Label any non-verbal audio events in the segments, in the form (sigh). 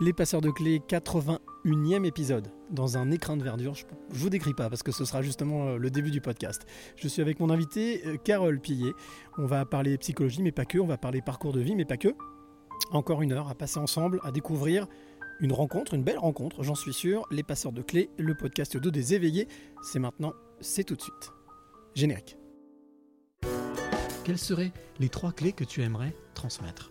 Les passeurs de clés, 81e épisode, dans un écran de verdure. Je ne vous décris pas parce que ce sera justement euh, le début du podcast. Je suis avec mon invité, euh, Carole Pillet. On va parler psychologie, mais pas que. On va parler parcours de vie, mais pas que. Encore une heure à passer ensemble, à découvrir une rencontre, une belle rencontre, j'en suis sûr. Les passeurs de clés, le podcast audio des éveillés. C'est maintenant, c'est tout de suite. Générique. Quelles seraient les trois clés que tu aimerais transmettre?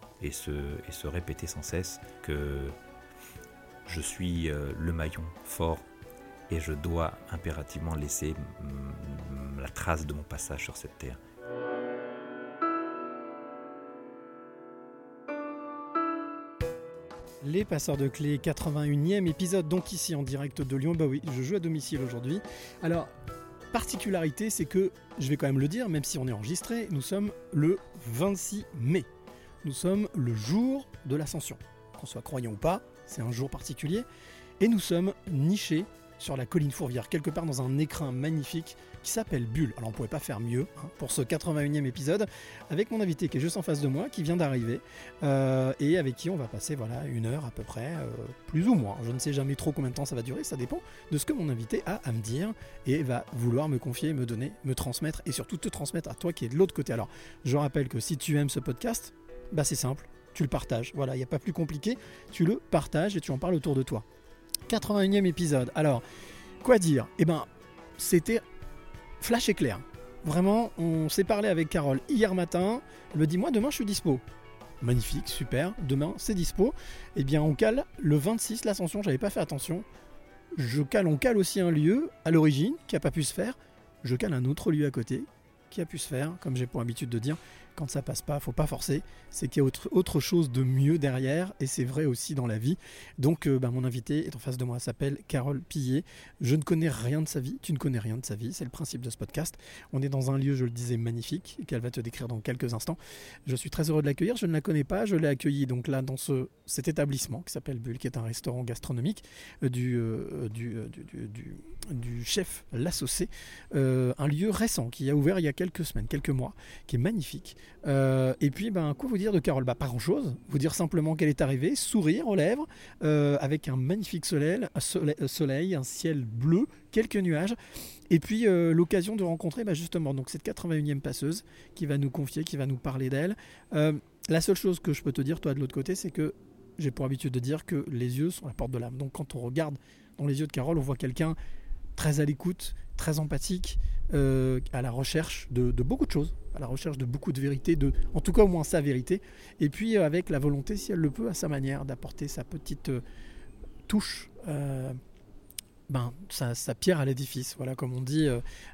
et se, répéter sans cesse que je suis euh, le maillon fort et je dois impérativement laisser la trace de mon passage sur cette terre. Les passeurs de clés, 81e épisode, donc ici en direct de Lyon. Bah oui, je joue à domicile aujourd'hui. Alors, particularité, c'est que, je vais quand même le dire, même si on est enregistré, nous sommes le 26 mai. Nous sommes le jour de l'ascension. Qu'on soit croyant ou pas, c'est un jour particulier. Et nous sommes nichés sur la colline Fourvière, quelque part dans un écrin magnifique qui s'appelle Bulle. Alors on ne pouvait pas faire mieux hein, pour ce 81e épisode, avec mon invité qui est juste en face de moi, qui vient d'arriver, euh, et avec qui on va passer voilà, une heure à peu près, euh, plus ou moins. Je ne sais jamais trop combien de temps ça va durer, ça dépend de ce que mon invité a à me dire, et va vouloir me confier, me donner, me transmettre, et surtout te transmettre à toi qui es de l'autre côté. Alors je rappelle que si tu aimes ce podcast, bah c'est simple, tu le partages. Voilà, il n'y a pas plus compliqué, tu le partages et tu en parles autour de toi. 81e épisode. Alors, quoi dire? Eh ben, c'était flash éclair. Vraiment, on s'est parlé avec Carole hier matin. Elle me dit Moi, demain, je suis dispo. Magnifique, super. Demain, c'est dispo. Eh bien, on cale le 26, l'ascension. J'avais pas fait attention. Je cale, on cale aussi un lieu à l'origine qui n'a pas pu se faire. Je cale un autre lieu à côté qui a pu se faire, comme j'ai pour habitude de dire quand ça passe pas, faut pas forcer. C'est qu'il y a autre, autre, chose de mieux derrière, et c'est vrai aussi dans la vie. Donc, euh, bah, mon invité est en face de moi, s'appelle Carole Pillet. Je ne connais rien de sa vie, tu ne connais rien de sa vie, c'est le principe de ce podcast. On est dans un lieu, je le disais, magnifique, qu'elle va te décrire dans quelques instants. Je suis très heureux de l'accueillir. Je ne la connais pas, je l'ai accueillie donc là dans ce, cet établissement qui s'appelle Bulle, qui est un restaurant gastronomique euh, du, euh, du, du, du, du, chef Lassocé, un lieu récent qui a ouvert il y a quelques semaines, quelques mois, qui est magnifique. Euh, et puis, ben, quoi vous dire de Carole bah, Pas grand-chose. Vous dire simplement qu'elle est arrivée, sourire aux lèvres, euh, avec un magnifique soleil, soleil, un ciel bleu, quelques nuages. Et puis, euh, l'occasion de rencontrer bah, justement donc, cette 81e passeuse qui va nous confier, qui va nous parler d'elle. Euh, la seule chose que je peux te dire, toi, de l'autre côté, c'est que j'ai pour habitude de dire que les yeux sont la porte de l'âme. Donc, quand on regarde dans les yeux de Carole, on voit quelqu'un très à l'écoute, très empathique, euh, à la recherche de, beaucoup de choses, à la recherche de beaucoup de vérité, de, en tout cas au moins sa vérité, et puis euh, avec la volonté, si elle le peut, à sa manière, d'apporter sa petite euh, touche, ben, sa, pierre à l'édifice, voilà comme on dit,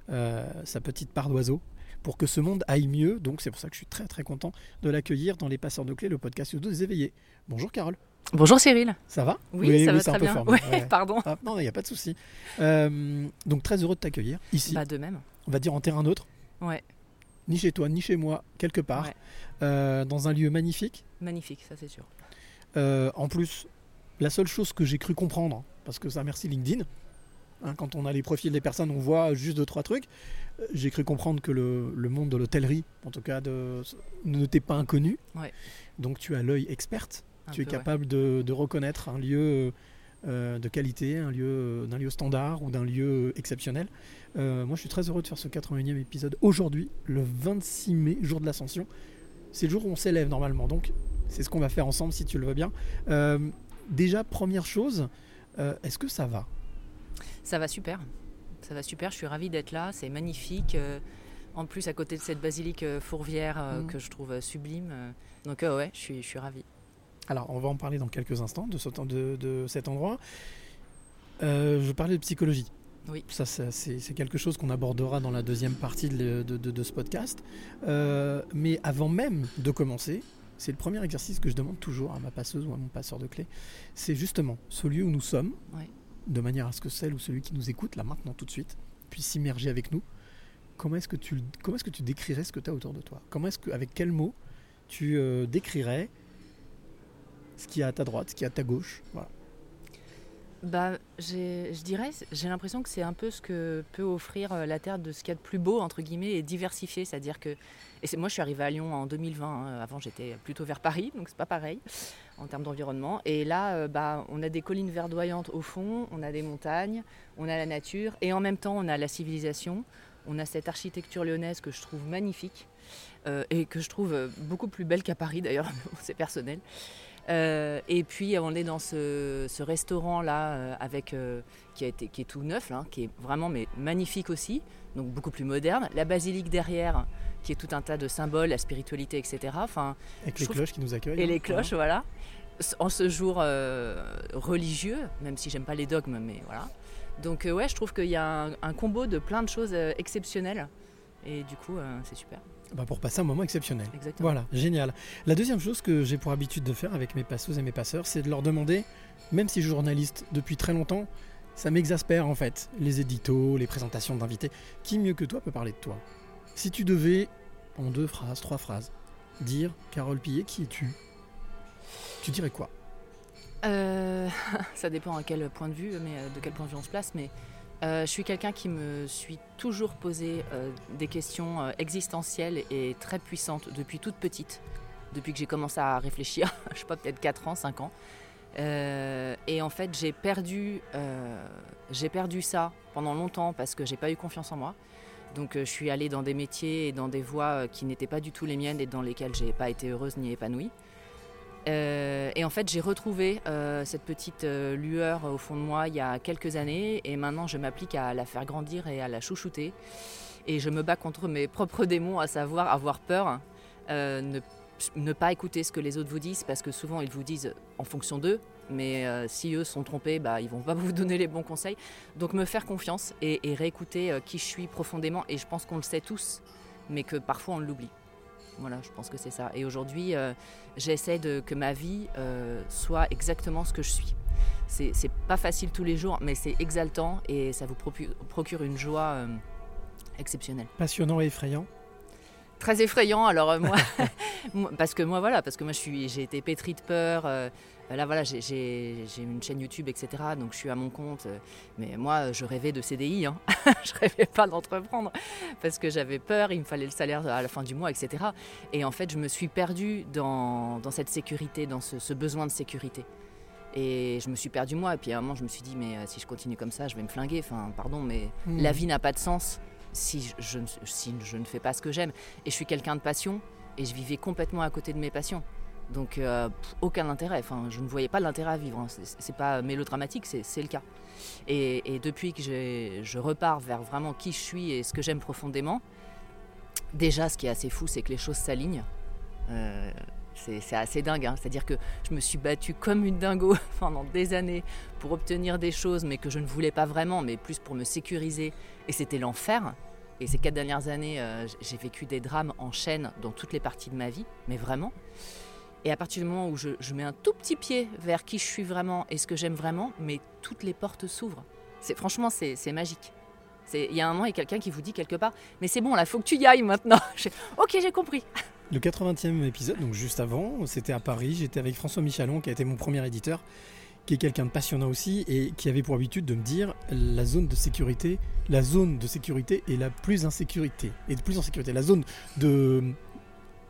sa petite part d'oiseau, pour que ce monde aille mieux. Donc c'est pour ça que je suis très très content de l'accueillir dans Les Passeurs de Clés, le podcast des éveillés. Bonjour Carole. Bonjour Cyril. Ça va Oui, oui ça oui, va très bien. Formé. Ouais, ouais. Pardon. Ah, non, il n'y a pas de souci. Euh, donc très heureux de t'accueillir ici. Bah de même. On va dire en terrain neutre. Ouais. Ni chez toi, ni chez moi, quelque part. Ouais. Euh, dans un lieu magnifique. Magnifique, ça c'est sûr. Euh, en plus, la seule chose que j'ai cru comprendre, parce que ça merci LinkedIn, hein, quand on a les profils des personnes, on voit juste deux, trois trucs. J'ai cru comprendre que le, le monde de l'hôtellerie, en tout cas, de, ne t'est pas inconnu. Ouais. Donc tu as l'œil experte. Un tu es peu, capable ouais. de, de, reconnaître un lieu euh, de qualité, un lieu d'un lieu standard ou d'un lieu exceptionnel. Euh, moi, je suis très heureux de faire ce 81e épisode aujourd'hui, le 26 mai, jour de l'ascension. C'est le jour où on s'élève normalement, donc c'est ce qu'on va faire ensemble si tu le veux bien. Euh, déjà, première chose, euh, est-ce que ça va? Ça va super. Ça va super, je suis ravie d'être là, c'est magnifique. Euh, en plus, à côté de cette basilique fourvière mmh. que je trouve sublime. Donc, ouais, je suis, je suis ravie. Alors, on va en parler dans quelques instants de, ce, de, de cet endroit. Euh, je parlais de psychologie. Oui. Ça, c'est quelque chose qu'on abordera dans la deuxième partie de, ce podcast. Euh, mais avant même de commencer, c'est le premier exercice que je demande toujours à ma passeuse ou à mon passeur de clés. C'est justement ce lieu où nous sommes. Oui. de manière à ce que celle ou celui qui nous écoute, là maintenant tout de suite, puisse s'immerger avec nous, comment est-ce que tu, comment est-ce que tu décrirais ce que tu as autour de toi? Comment est-ce que, avec quels mots tu euh, décrirais ce qui est à ta droite, ce qui est à ta gauche voilà. Bah, je dirais, j'ai l'impression que c'est un peu ce que peut offrir euh, la Terre de ce qu'il y a de plus beau, entre guillemets, et diversifié. C'est-à-dire que. Et moi, je suis arrivée à Lyon en 2020. hein. Avant, j'étais plutôt vers Paris, donc c'est pas pareil en termes d'environnement. Et là, euh, bah, on a des collines verdoyantes au fond, on a des montagnes, on a la nature, et en même temps, on a la civilisation. On a cette architecture lyonnaise que je trouve magnifique, euh, et que je trouve beaucoup plus belle qu'à Paris d'ailleurs, (laughs) c'est personnel. Euh, et puis on est dans ce, ce restaurant là euh, avec euh, qui a été qui est tout neuf là, qui est vraiment mais magnifique aussi, donc beaucoup plus moderne. La basilique derrière, qui est tout un tas de symboles, la spiritualité, etc. Enfin, Avec les trouve- cloches qui nous accueillent. et hein, les cloches, voilà. En ce jour religieux, même si j'aime pas les dogmes, mais voilà. Donc ouais, je trouve qu'il y a un, un combo de plein de choses exceptionnelles. Et du coup, c'est super. Bah, pour passer un moment exceptionnel. Exactement. Voilà, génial. La deuxième chose que j'ai pour habitude de faire avec mes passeuses et mes passeurs, c'est de leur demander, même si je suis journaliste depuis très longtemps, ça m'exaspère en fait, les éditos, les présentations d'invités. Qui mieux que toi peut parler de toi? Si tu devais, en deux phrases, trois phrases, dire Carole Pillet, qui es-tu? Tu dirais quoi? Euh, (laughs) ça dépend à quel point de vue, mais euh, de quel point de vue on se place. Mais euh, je suis quelqu'un qui me suis toujours posé euh, des questions euh, existentielles et très puissantes depuis toute petite, depuis que j'ai commencé à réfléchir. (laughs) je sais pas, peut-être 4 ans, 5 ans. Et en fait, j'ai perdu, perdu ça pendant longtemps parce que j'ai pas eu confiance en moi. Donc, je suis allée dans des métiers et dans des voies qui n'étaient pas du tout les miennes et dans lesquelles j'ai pas été heureuse ni épanouie. Euh, et en fait, j'ai retrouvé euh, cette petite euh, lueur au fond de moi il y a quelques années et maintenant je m'applique à la faire grandir et à la chouchouter. Et je me bats contre mes (laughs) propres démons, à savoir avoir peur, ne, pas écouter ce que les autres vous disent parce que souvent ils vous disent en fonction d'eux, mais si eux sont trompés, bah, ils vont pas (laughs) vous donner les bons conseils. Donc me faire confiance et, et réécouter qui je suis profondément. Et je pense qu'on le sait tous, mais que parfois on l'oublie. Voilà, je pense que c'est ça. Et aujourd'hui, euh, j'essaie de que ma vie euh, soit exactement ce que je suis. C'est c'est pas facile tous les jours, mais c'est exaltant et ça vous procure une joie euh, exceptionnelle. Passionnant et effrayant Très effrayant. Alors moi, (laughs) (laughs) moi- parce que moi voilà, parce que moi je suis, j'ai été pétrie de peur. Euh, là voilà, j'ai- une chaîne YouTube, etc. Donc je suis à mon compte. euh, mais moi, je rêvais de CDI. Hein. (laughs) je rêvais pas d'entreprendre parce que j'avais peur. Il me fallait le salaire à la fin du mois, etc. Et en fait, je me suis perdue dans, dans cette sécurité, dans ce, ce besoin de sécurité. Et je me suis perdue moi. Et puis à un moment, je me suis dit, mais euh, si je continue comme ça, je vais me flinguer. Enfin, pardon, mais Hmm. la vie n'a pas de sens si je, je ne- si je ne fais pas ce que j'aime. Et je suis quelqu'un de passion et je vivais complètement à côté de mes passions. Donc euh, aucun intérêt. Enfin, je ne voyais pas l'intérêt à vivre. hein. C'est- pas mélodramatique, c'est le cas. Et, depuis que je repars vers vraiment qui je suis et ce que j'aime profondément, déjà, ce qui est assez fou, c'est que les choses s'alignent. Euh, c'est assez dingue. hein. C'est-à-dire que je me suis battue comme une dingo (laughs) pendant des années pour obtenir des choses, mais que je ne voulais pas vraiment, mais plus pour me sécuriser. Et c'était l'enfer. Et ces quatre dernières années, euh, j'ai vécu des drames en chaîne dans toutes les parties de ma vie, mais vraiment. Et à partir du moment où je, mets un tout petit pied vers qui je suis vraiment et ce que j'aime vraiment, mais toutes les portes s'ouvrent. C'est franchement, c'est magique. Il y a un moment, il y a quelqu'un qui vous dit quelque part, mais c'est bon, là, faut que tu y ailles maintenant. (laughs) Ok, j'ai compris. (laughs) Le 80e épisode, donc juste avant, c'était à Paris. J'étais avec François Michalon, qui a été mon premier éditeur, qui est quelqu'un de passionnant aussi et qui avait pour habitude de me dire la zone de sécurité, la zone de sécurité est la plus insécurité et de plus en sécurité. La zone de,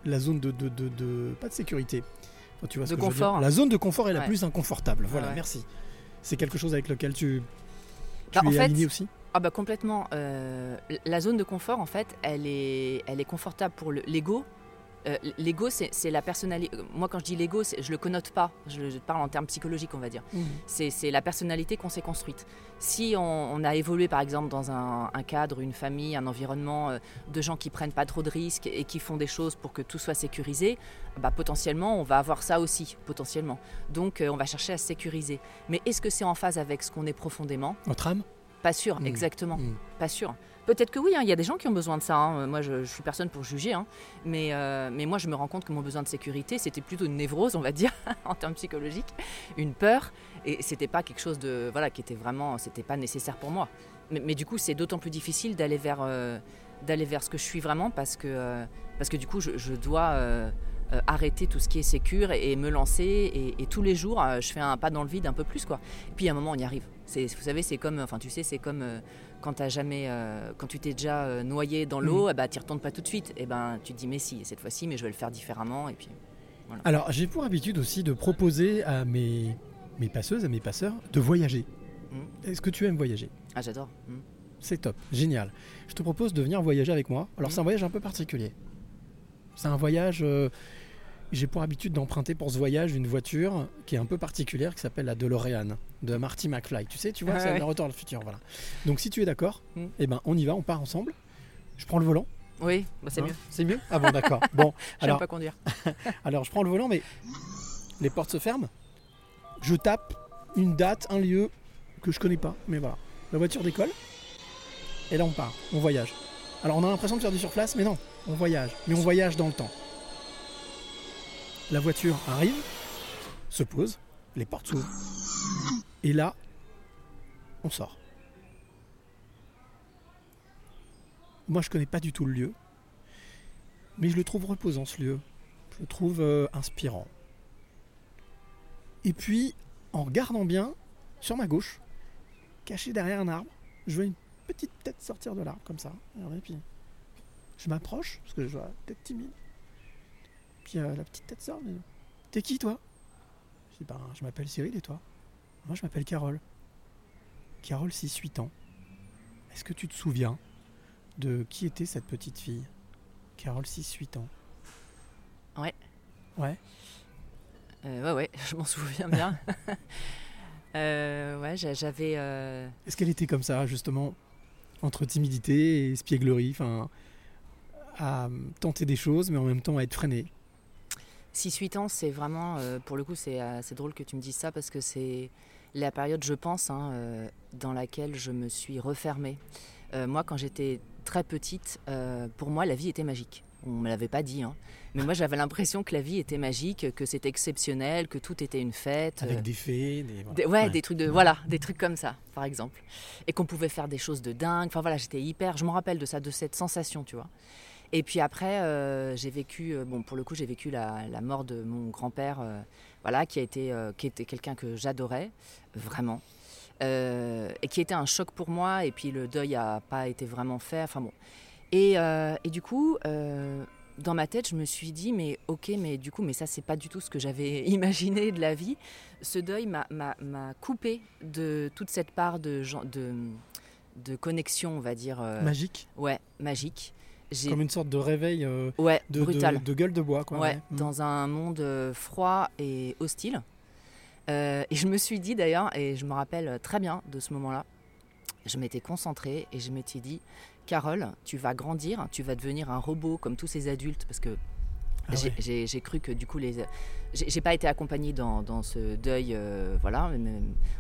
la zone de, de, de- de- pas de sécurité. Enfin, tu vois ce De que je veux dire. confort. La zone de confort est la Ouais. plus inconfortable. Voilà, Ouais. merci. C'est quelque chose avec lequel tu, tu Bah, en es fait, aligné aussi? Ah bah complètement. Euh, la zone de confort, en fait, elle est, elle est confortable pour le- l'ego. Euh, l'ego, c'est c'est la personnalité. Moi, quand je dis l'ego, c'est- je le connote pas. Je, je parle en termes psychologiques, on va dire. C'est c'est la personnalité qu'on s'est construite. Si on, on a évolué, par exemple, dans un, un cadre, une famille, un environnement euh, de gens qui prennent pas trop de risques et qui font des choses pour que tout soit sécurisé, bah, potentiellement, on va avoir ça aussi, potentiellement. Donc, euh, on va chercher à se sécuriser. Mais est-ce que c'est en phase avec ce qu'on est profondément? Votre âme? Pas sûr, Mm. exactement. Mm. Pas sûr. Peut-être que oui, hein, il y a des gens qui ont besoin de ça. hein. Moi, je, je suis personne pour juger. hein. Mais, euh, mais moi, je me rends compte que mon besoin de sécurité, c'était plutôt une névrose, on va dire, (laughs) en termes psychologiques, une peur. Et c'était pas quelque chose de. Voilà, qui était vraiment. C'était pas nécessaire pour moi. Mais, du coup, c'est d'autant plus difficile d'aller vers, euh, vers ce que je suis vraiment parce que, euh, parce que du coup, je, dois. arrêter tout ce qui est sécure et, me lancer et, tous les jours je fais un pas dans le vide un peu plus quoi puis à un moment on y arrive vous savez c'est comme enfin tu sais c'est comme quand jamais euh, quand tu t'es déjà euh, noyé dans l'eau eh ben tu retournes pas tout de suite et ben tu te dis mais si cette fois-ci mais je vais le faire différemment et puis Alors, j'ai pour habitude aussi de proposer à mes, mes passeuses, à mes passeurs, de voyager. Mm. Est-ce que tu aimes voyager? Ah j'adore Mm. C'est top, génial. Je te propose de venir voyager avec moi. Alors, Mhm. c'est un voyage un peu particulier. C'est un voyage. euh, j'ai pour habitude d'emprunter pour ce voyage une voiture qui est un peu particulière qui s'appelle la DeLorean de Marty McFly. Tu sais, tu vois, Ah c'est ouais. le retour le futur. Voilà. Donc, si tu es d'accord, Mhm. eh ben, on y va, on part ensemble. Je prends le volant. oui bah, c'est hein. mieux C'est mieux? Ah bon, d'accord. Bon, (laughs) alors, pas conduire (laughs) alors, je prends le volant, mais les portes se ferment. Je tape une date, un lieu que je connais pas, mais voilà. La voiture décolle. Et là, on part, on voyage. Alors, on a l'impression de faire du surplace, mais non, on voyage. Mais on voyage dans le temps. La voiture arrive, se pose, les portes s'ouvrent. Et là, on sort. Moi, je connais pas du tout le lieu, mais je le trouve reposant ce lieu. Je le trouve euh, inspirant. Et puis, en regardant bien, sur ma gauche, caché derrière un arbre, je vois une petite tête sortir de l'arbre comme ça. Regardez, puis je m'approche parce que je vois la tête timide. Puis euh, la petite tête sort. mais, T'es qui toi? Je dis ben, je m'appelle Cyril et toi? Moi je m'appelle Carole. Carole, 6-8 ans. Est-ce que tu te souviens de qui était cette petite fille? Carole, 6-8 ans. Ouais. Ouais? Euh, ouais ouais (laughs) je m'en souviens bien (laughs) Euh, ouais j'a- j'avais euh, Est-ce qu'elle était comme ça, justement, entre timidité et espièglerie, enfin, à tenter des choses, mais en même temps à être freinée? 6-8 ans, c'est vraiment, euh, pour le coup, c'est assez drôle que tu me dises ça parce que c'est la période, je pense, hein, euh, dans laquelle je me suis refermée. Euh, moi, quand j'étais très petite, euh, pour moi, la vie était magique. On ne me l'avait pas dit, hein. mais moi, j'avais l'impression que la vie était magique, que c'était exceptionnel, que tout était une fête. Avec euh, des fées, des... voilà. des- ouais, des trucs de voilà, des trucs comme ça, par exemple, et qu'on pouvait faire des choses de dingue. Enfin voilà, j'étais hyper, je me rappelle de ça, de cette sensation, tu vois. Et puis après, euh, j'ai vécu, euh, bon pour le coup, j'ai vécu la, la mort de mon grand-père, euh, voilà, qui a été, euh, qui était quelqu'un que j'adorais vraiment, et qui était un choc pour moi. Et puis le deuil a pas été vraiment fait. Enfin bon. Et, et du coup, dans ma tête, je me suis dit, mais ok, mais du coup, mais ça, c'est pas du tout ce que j'avais (laughs) imaginé de la vie. Ce deuil m'a- coupé de toute cette part de, de, de connexion, on va dire. Magique, ouais, magique. Comme une sorte de réveil euh, Ouais, de, de- brutal. de gueule de bois, quoi. Ouais, Mm. dans un monde euh, froid et hostile. Euh, et je me suis dit d'ailleurs, et je me rappelle très bien de ce moment-là, je m'étais concentrée et je m'étais dit, Carole, tu vas grandir, tu vas devenir un robot comme tous ces adultes, parce que Ah j'ai- ouais. cru que du coup les, j'ai pas été accompagnée dans, dans ce deuil, euh, voilà.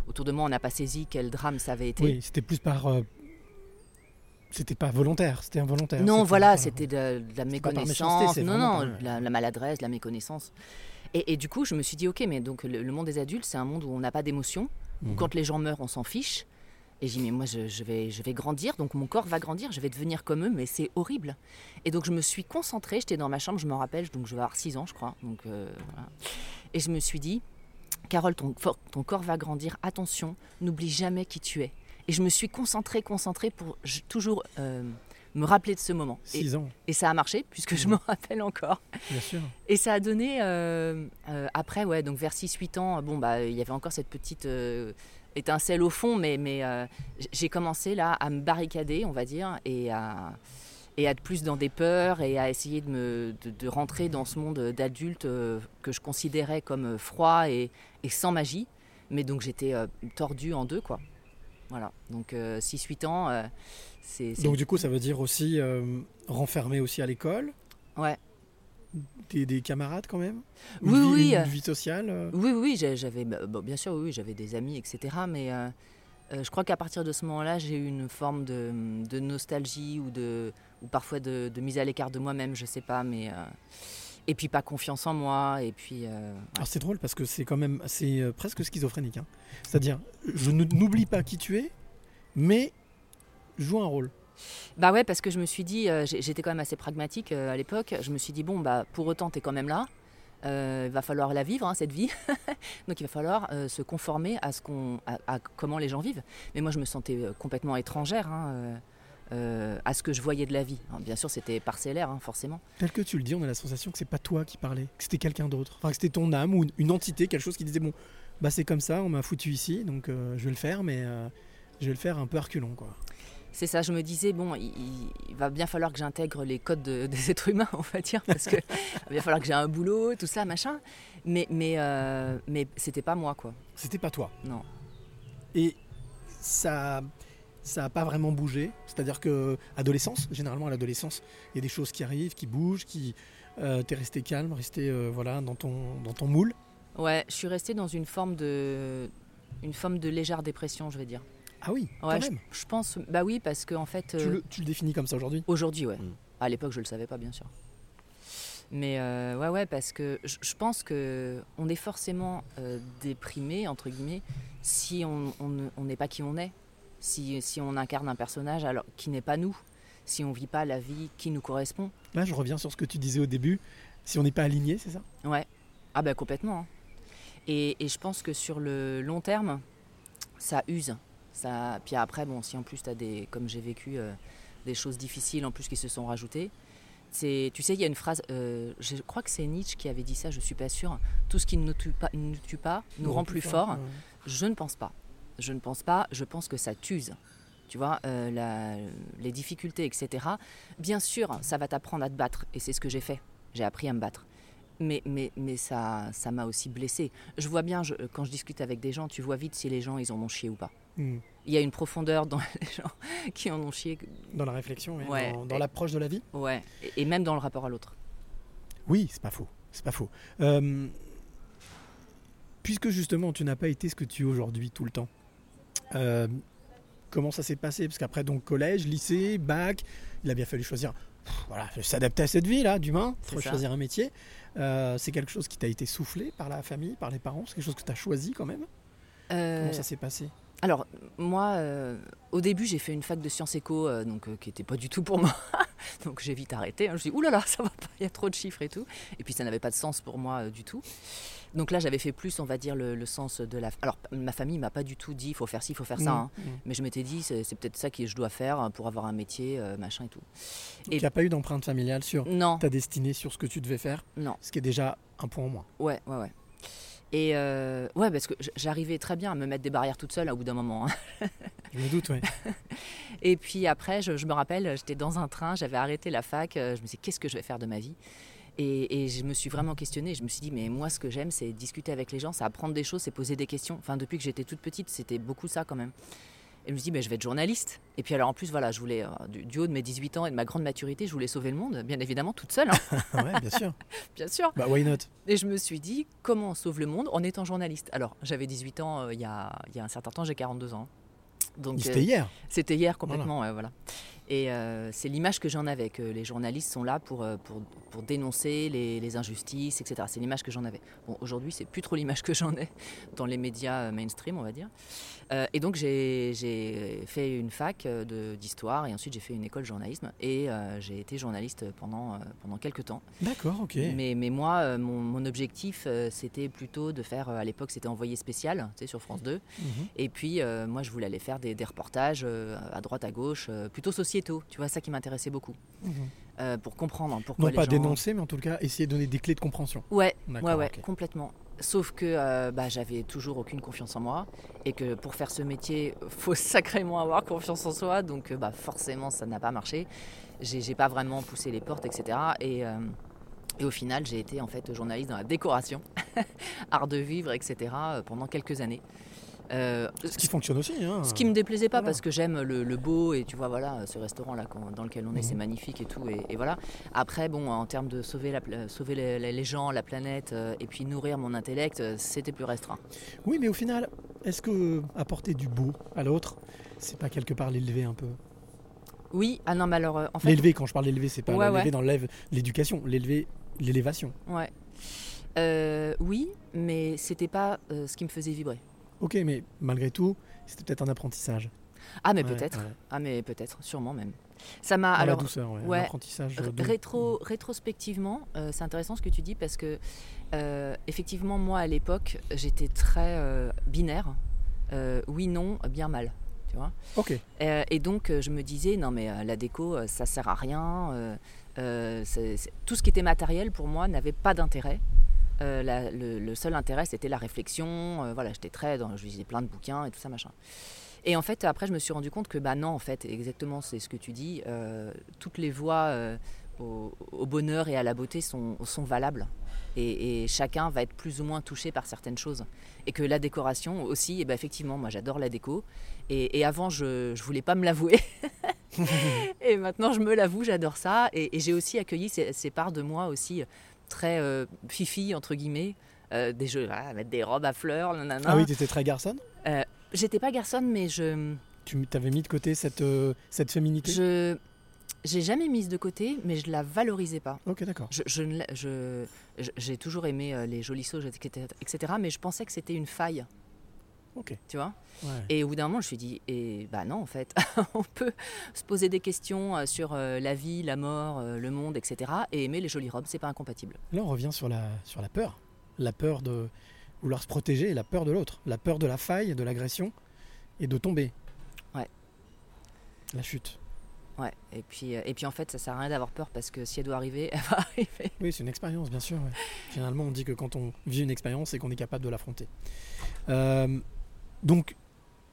autour de moi, on n'a pas saisi quel drame ça avait été. Oui, c'était plus par. euh, C'était pas volontaire, c'était involontaire. Non, voilà, c'était de, de la méconnaissance. Non, non, la, la maladresse, la méconnaissance. Et, et du coup, je me suis dit, ok, mais donc le, le monde des adultes, c'est un monde où on n'a pas d'émotion. où Mhm. Quand les gens meurent, on s'en fiche. Et j'ai dit, mais moi, je, je vais, je vais grandir, donc mon corps va grandir, je vais devenir comme eux, mais c'est horrible. Et donc, je me suis concentrée, j'étais dans ma chambre, je me rappelle, donc je vais avoir 6 ans, je crois. Donc, euh, voilà. Et je me suis dit, Carole, ton corps va grandir, attention, n'oublie jamais qui tu es. Et je me suis concentrée, concentrée pour toujours euh, me rappeler de ce moment. Et, Six ans, et ça a marché, puisque je Mhm. m'en rappelle encore. bien sûr. Et ça a donné, euh, euh, après, ouais, donc vers 6-8 ans, bon, bah, il y avait encore cette petite étincelle au fond, mais, mais j'ai commencé là à me barricader, on va dire, et à, et à être plus dans des peurs et à essayer de, me, de, de rentrer dans ce monde d'adultes euh, que je considérais comme froid et, et sans magie. Mais donc j'étais tordue en deux, quoi. Voilà, donc 6-8 ans, euh, c'est... Donc, du coup, ça veut dire aussi euh, renfermé aussi à l'école Ouais. des, des camarades quand même? Oui, vie, oui, Une euh, vie sociale euh, Oui, oui, j'avais, bah, bon, bien sûr, oui, j'avais des amis, etc. Mais, euh, Euh, je crois qu'à partir de ce moment-là, j'ai eu une forme de, de nostalgie ou, de, ou parfois de, de mise à l'écart de moi-même, je sais pas, mais. euh, et puis pas confiance en moi, et puis. euh, Alors c'est drôle parce que c'est quand même c'est euh, presque schizophrénique. hein. C'est-à-dire, je n'oublie pas qui tu es, mais joue un rôle. Bah ouais, parce que je me suis dit, euh, j'étais quand même assez pragmatique euh, à l'époque. Je me suis dit, bon, bah pour autant, t'es quand même là. Il va falloir la vivre, hein, cette vie. (laughs) Donc il va falloir se conformer à, ce qu'on, à, à comment les gens vivent. Mais moi, je me sentais complètement étrangère hein, euh, à ce que je voyais de la vie. Alors, bien sûr, c'était parcellaire, hein, forcément. Tel que tu le dis, on a la sensation que c'est pas toi qui parlais, que c'était quelqu'un d'autre. Enfin, que c'était ton âme ou une, entité, quelque chose qui disait bon, bah c'est comme ça, on m'a foutu ici, donc euh, je vais le faire, mais euh, je vais le faire un peu reculons quoi. C'est ça, je me disais, bon, il, va bien falloir que j'intègre les codes de- des êtres humains, on va dire, parce que (laughs) il va bien falloir que j'ai un boulot, tout ça, machin. Mais, mais, mais c'était pas moi, quoi. C'était pas toi. Non. Et ça ça a pas vraiment bougé. C'est-à-dire que adolescence, généralement à l'adolescence, il y a des choses qui arrivent, qui bougent, qui euh, t'es resté calme, resté euh, voilà dans ton dans ton moule. Ouais, je suis restée dans une forme de, une forme de légère dépression, je vais dire. Ah oui, Ouais, quand je, même. je pense, bah oui, parce que en fait, Tu, euh, le, tu le définis comme ça aujourd'hui? Aujourd'hui, ouais. Mm. À l'époque, je le savais pas, bien sûr. Mais euh, ouais, ouais, parce que je, je pense que on est forcément euh, déprimé entre guillemets si on on ne- on n'est pas qui on est, si, si on incarne un personnage alors qui n'est pas nous, si on vit pas la vie qui nous correspond. Là, je reviens sur ce que tu disais au début. Si on n'est pas aligné, c'est ça? Ouais. Ah bah complètement. hein. Et, et je pense que sur le long terme, ça use. Ça... Puis après, bon, si en plus tu as des, comme j'ai vécu, euh, des choses difficiles en plus qui se sont rajoutées, c'est, tu sais, il y a une phrase, euh, je crois que c'est Nietzsche qui avait dit ça, je suis pas sûre. Tout ce qui ne nous tue pas, nous tue pas nous rend plus fort. ouais. Je ne pense pas. Je ne pense pas. Je pense que ça t'use. Tu vois, euh, la- les difficultés, etc. Bien sûr, ça va t'apprendre à te battre. Et c'est ce que j'ai fait. J'ai appris à me battre. Mais, mais, mais ça ça m'a aussi blessé. Je vois bien, je- quand je discute avec des gens, tu vois vite si les gens, ils en ont chié ou pas. Hmm. Il y a une profondeur dans (laughs) les gens qui en ont chié. Dans la réflexion, Ouais. dans, l'approche de la vie? Ouais. Et, et même dans le rapport à l'autre. Oui, c'est pas faux. C'est pas faux. Euh, puisque justement, tu n'as pas été ce que tu es aujourd'hui tout le temps. Euh, comment ça s'est passé? Parce qu'après, donc, collège, lycée, bac, il a bien fallu choisir. pff, Voilà, s'adapter à cette vie là, d'humain, faut choisir un métier. Euh, c'est quelque chose qui t'a été soufflé par la famille, par les parents? C'est quelque chose que tu as choisi quand même? Euh, Comment ça s'est passé? Alors, moi, euh, au début, j'ai fait une fac de sciences éco, euh, donc, euh, qui n'était pas du tout pour (laughs) moi. donc, j'ai vite arrêté. hein. Je me suis dit, oulala, (laughs) ça va pas, il y a trop de chiffres et tout. Et puis, ça n'avait pas de sens pour moi du tout. Donc là, j'avais fait plus, on va dire, le, le sens de la. Alors, ma famille m'a pas du tout dit, il faut faire ci, il faut faire ça. Mmh, hein. mmh. Mais je m'étais dit, c'est peut-être ça que je dois faire hein, pour avoir un métier, euh, machin et tout. Donc, Et- il n'y a pas eu d'empreinte familiale sur Non, ta destinée, sur ce que tu devais faire, non. ce qui est déjà un point en moins. Ouais, ouais, ouais. Et euh, ouais, parce que j'arrivais très bien à me mettre des barrières toute seule à bout d'un moment. hein. (laughs) Je me doute, ouais. Et puis après, je, je me rappelle, j'étais dans un train, j'avais arrêté la fac, euh, je me dit, qu'est-ce que je vais faire de ma vie? Et, et je me suis vraiment questionnée. Je me suis dit, mais moi, ce que j'aime, c'est discuter avec les gens, c'est apprendre des choses, c'est poser des questions. Enfin, depuis que j'étais toute petite, c'était beaucoup ça quand même. Et je me suis dit, mais je vais être journaliste. Et puis alors, en plus, voilà, je voulais, euh, du, du haut de mes 18 ans et de ma grande maturité, je voulais sauver le monde, bien évidemment, toute seule, hein, (laughs) ouais, bien sûr. (laughs) bien sûr. Bah, why not? Et je me suis dit, comment on sauve le monde en étant journaliste? Alors, j'avais 18 ans euh, il y, a, il y a un certain temps, j'ai 42 ans. Donc, C'était euh, hier. c'était hier complètement, ouais, voilà. Et euh, c'est l'image que j'en avais, que les journalistes sont là pour, euh, pour, pour dénoncer les, les injustices, etc. C'est l'image que j'en avais. Bon, aujourd'hui, c'est plus trop l'image que j'en ai dans les médias euh, mainstream, on va dire. Euh, et donc, j'ai j'ai fait une fac de- d'histoire et ensuite j'ai fait une école de journalisme et euh, j'ai été journaliste pendant, pendant quelques temps. D'accord, ok. Mais, mais moi, mon, mon objectif, c'était plutôt de faire, à l'époque, c'était envoyé spécial, tu sais, sur France 2. Mhm. Et puis, moi, je voulais aller faire des, des reportages à droite, à gauche, plutôt sociétaux. Tu vois, ça qui m'intéressait beaucoup. Mhm. Euh, pour comprendre pourquoi Non les pas gens... dénoncer, mais en tout cas essayer de donner des clés de compréhension. Ouais, ouais, ouais, complètement. Sauf que euh, bah, j'avais toujours aucune confiance en moi et que pour faire ce métier, (laughs) faut sacrément avoir confiance en soi. Donc, euh, bah, forcément, ça n'a pas marché. J'ai pas vraiment poussé les portes, etc. Et, euh, et au final, j'ai été en fait journaliste dans la décoration, (laughs) art de vivre, etc. pendant quelques années. Euh, Ce qui fonctionne aussi. Hein. ce qui me déplaisait pas Voilà. parce que j'aime le, le beau et tu vois voilà ce restaurant là dans lequel on est Mhm. c'est magnifique et tout et, et voilà après bon en termes de sauver la, sauver les, gens la planète euh, et puis nourrir mon intellect euh, c'était plus restreint Oui, mais au final, est-ce que apporter du beau à l'autre, c'est pas quelque part l'élever un peu? Oui ah non mais alors en fait L'élever, quand je parle d'élever, c'est pas Ouais, l'élever ouais. dans l'éducation, l'élever, l'élévation. ouais Euh, oui mais c'était pas euh, ce qui me faisait vibrer Ok, mais malgré tout, c'était peut-être un apprentissage. ah mais Ouais, peut-être ouais. ah mais peut-être sûrement même ça m'a Dans la alors douceur, ouais, ouais, apprentissage. Rétro, rétrospectivement, euh, c'est intéressant ce que tu dis parce que euh, effectivement moi à l'époque j'étais très euh, binaire, oui non bien mal, tu vois. Ok. Et donc je me disais non mais la déco ça sert à rien, tout ce qui était matériel pour moi n'avait pas d'intérêt. Euh, la- le, le seul intérêt c'était la réflexion, euh, voilà j'étais très dans, je lisais plein de bouquins et tout ça machin. Et en fait, après, je me suis rendu compte que, bah non, en fait, exactement, c'est ce que tu dis. euh, toutes les voies euh, au, au bonheur et à la beauté sont, sont valables. Et, et chacun va être plus ou moins touché par certaines choses. Et que la décoration aussi, et bah, effectivement, moi j'adore la déco. Et, et avant, je ne voulais pas me l'avouer. (laughs) et maintenant, je me l'avoue, j'adore ça. Et, et j'ai aussi accueilli ces, ces parts de moi aussi très euh, fifi, entre guillemets. euh, des jeux, voilà, mettre des robes à fleurs, nanana. Ah oui, tu étais très garçon J'étais pas garçonne, mais je. Tu t'avais mis de côté cette, euh, cette féminité? Je j'ai jamais mise de côté, mais je la valorisais pas. Ok, d'accord. Je, la- je- je- j'ai toujours aimé euh, les jolies choses, etc., etc., mais je pensais que c'était une faille, Ok. tu vois? Ouais. Et au bout d'un moment, je me suis dit, et bah non, en fait, (laughs) on peut se poser des questions euh, sur euh, la vie, la mort, euh, le monde, etc., et aimer les jolies robes, c'est pas incompatible. Là, on revient sur la, sur la peur. La peur de vouloir se protéger et la peur de l'autre. La peur de la faille, de l'agression et de tomber. Ouais. La chute. Ouais. Et puis, et puis en fait, ça sert à rien d'avoir peur parce que si elle doit arriver, (laughs) elle va arriver. Oui, c'est une expérience, bien sûr. ouais. Finalement, on dit que quand on vit une expérience, c'est qu'on est capable de l'affronter. Euh, donc,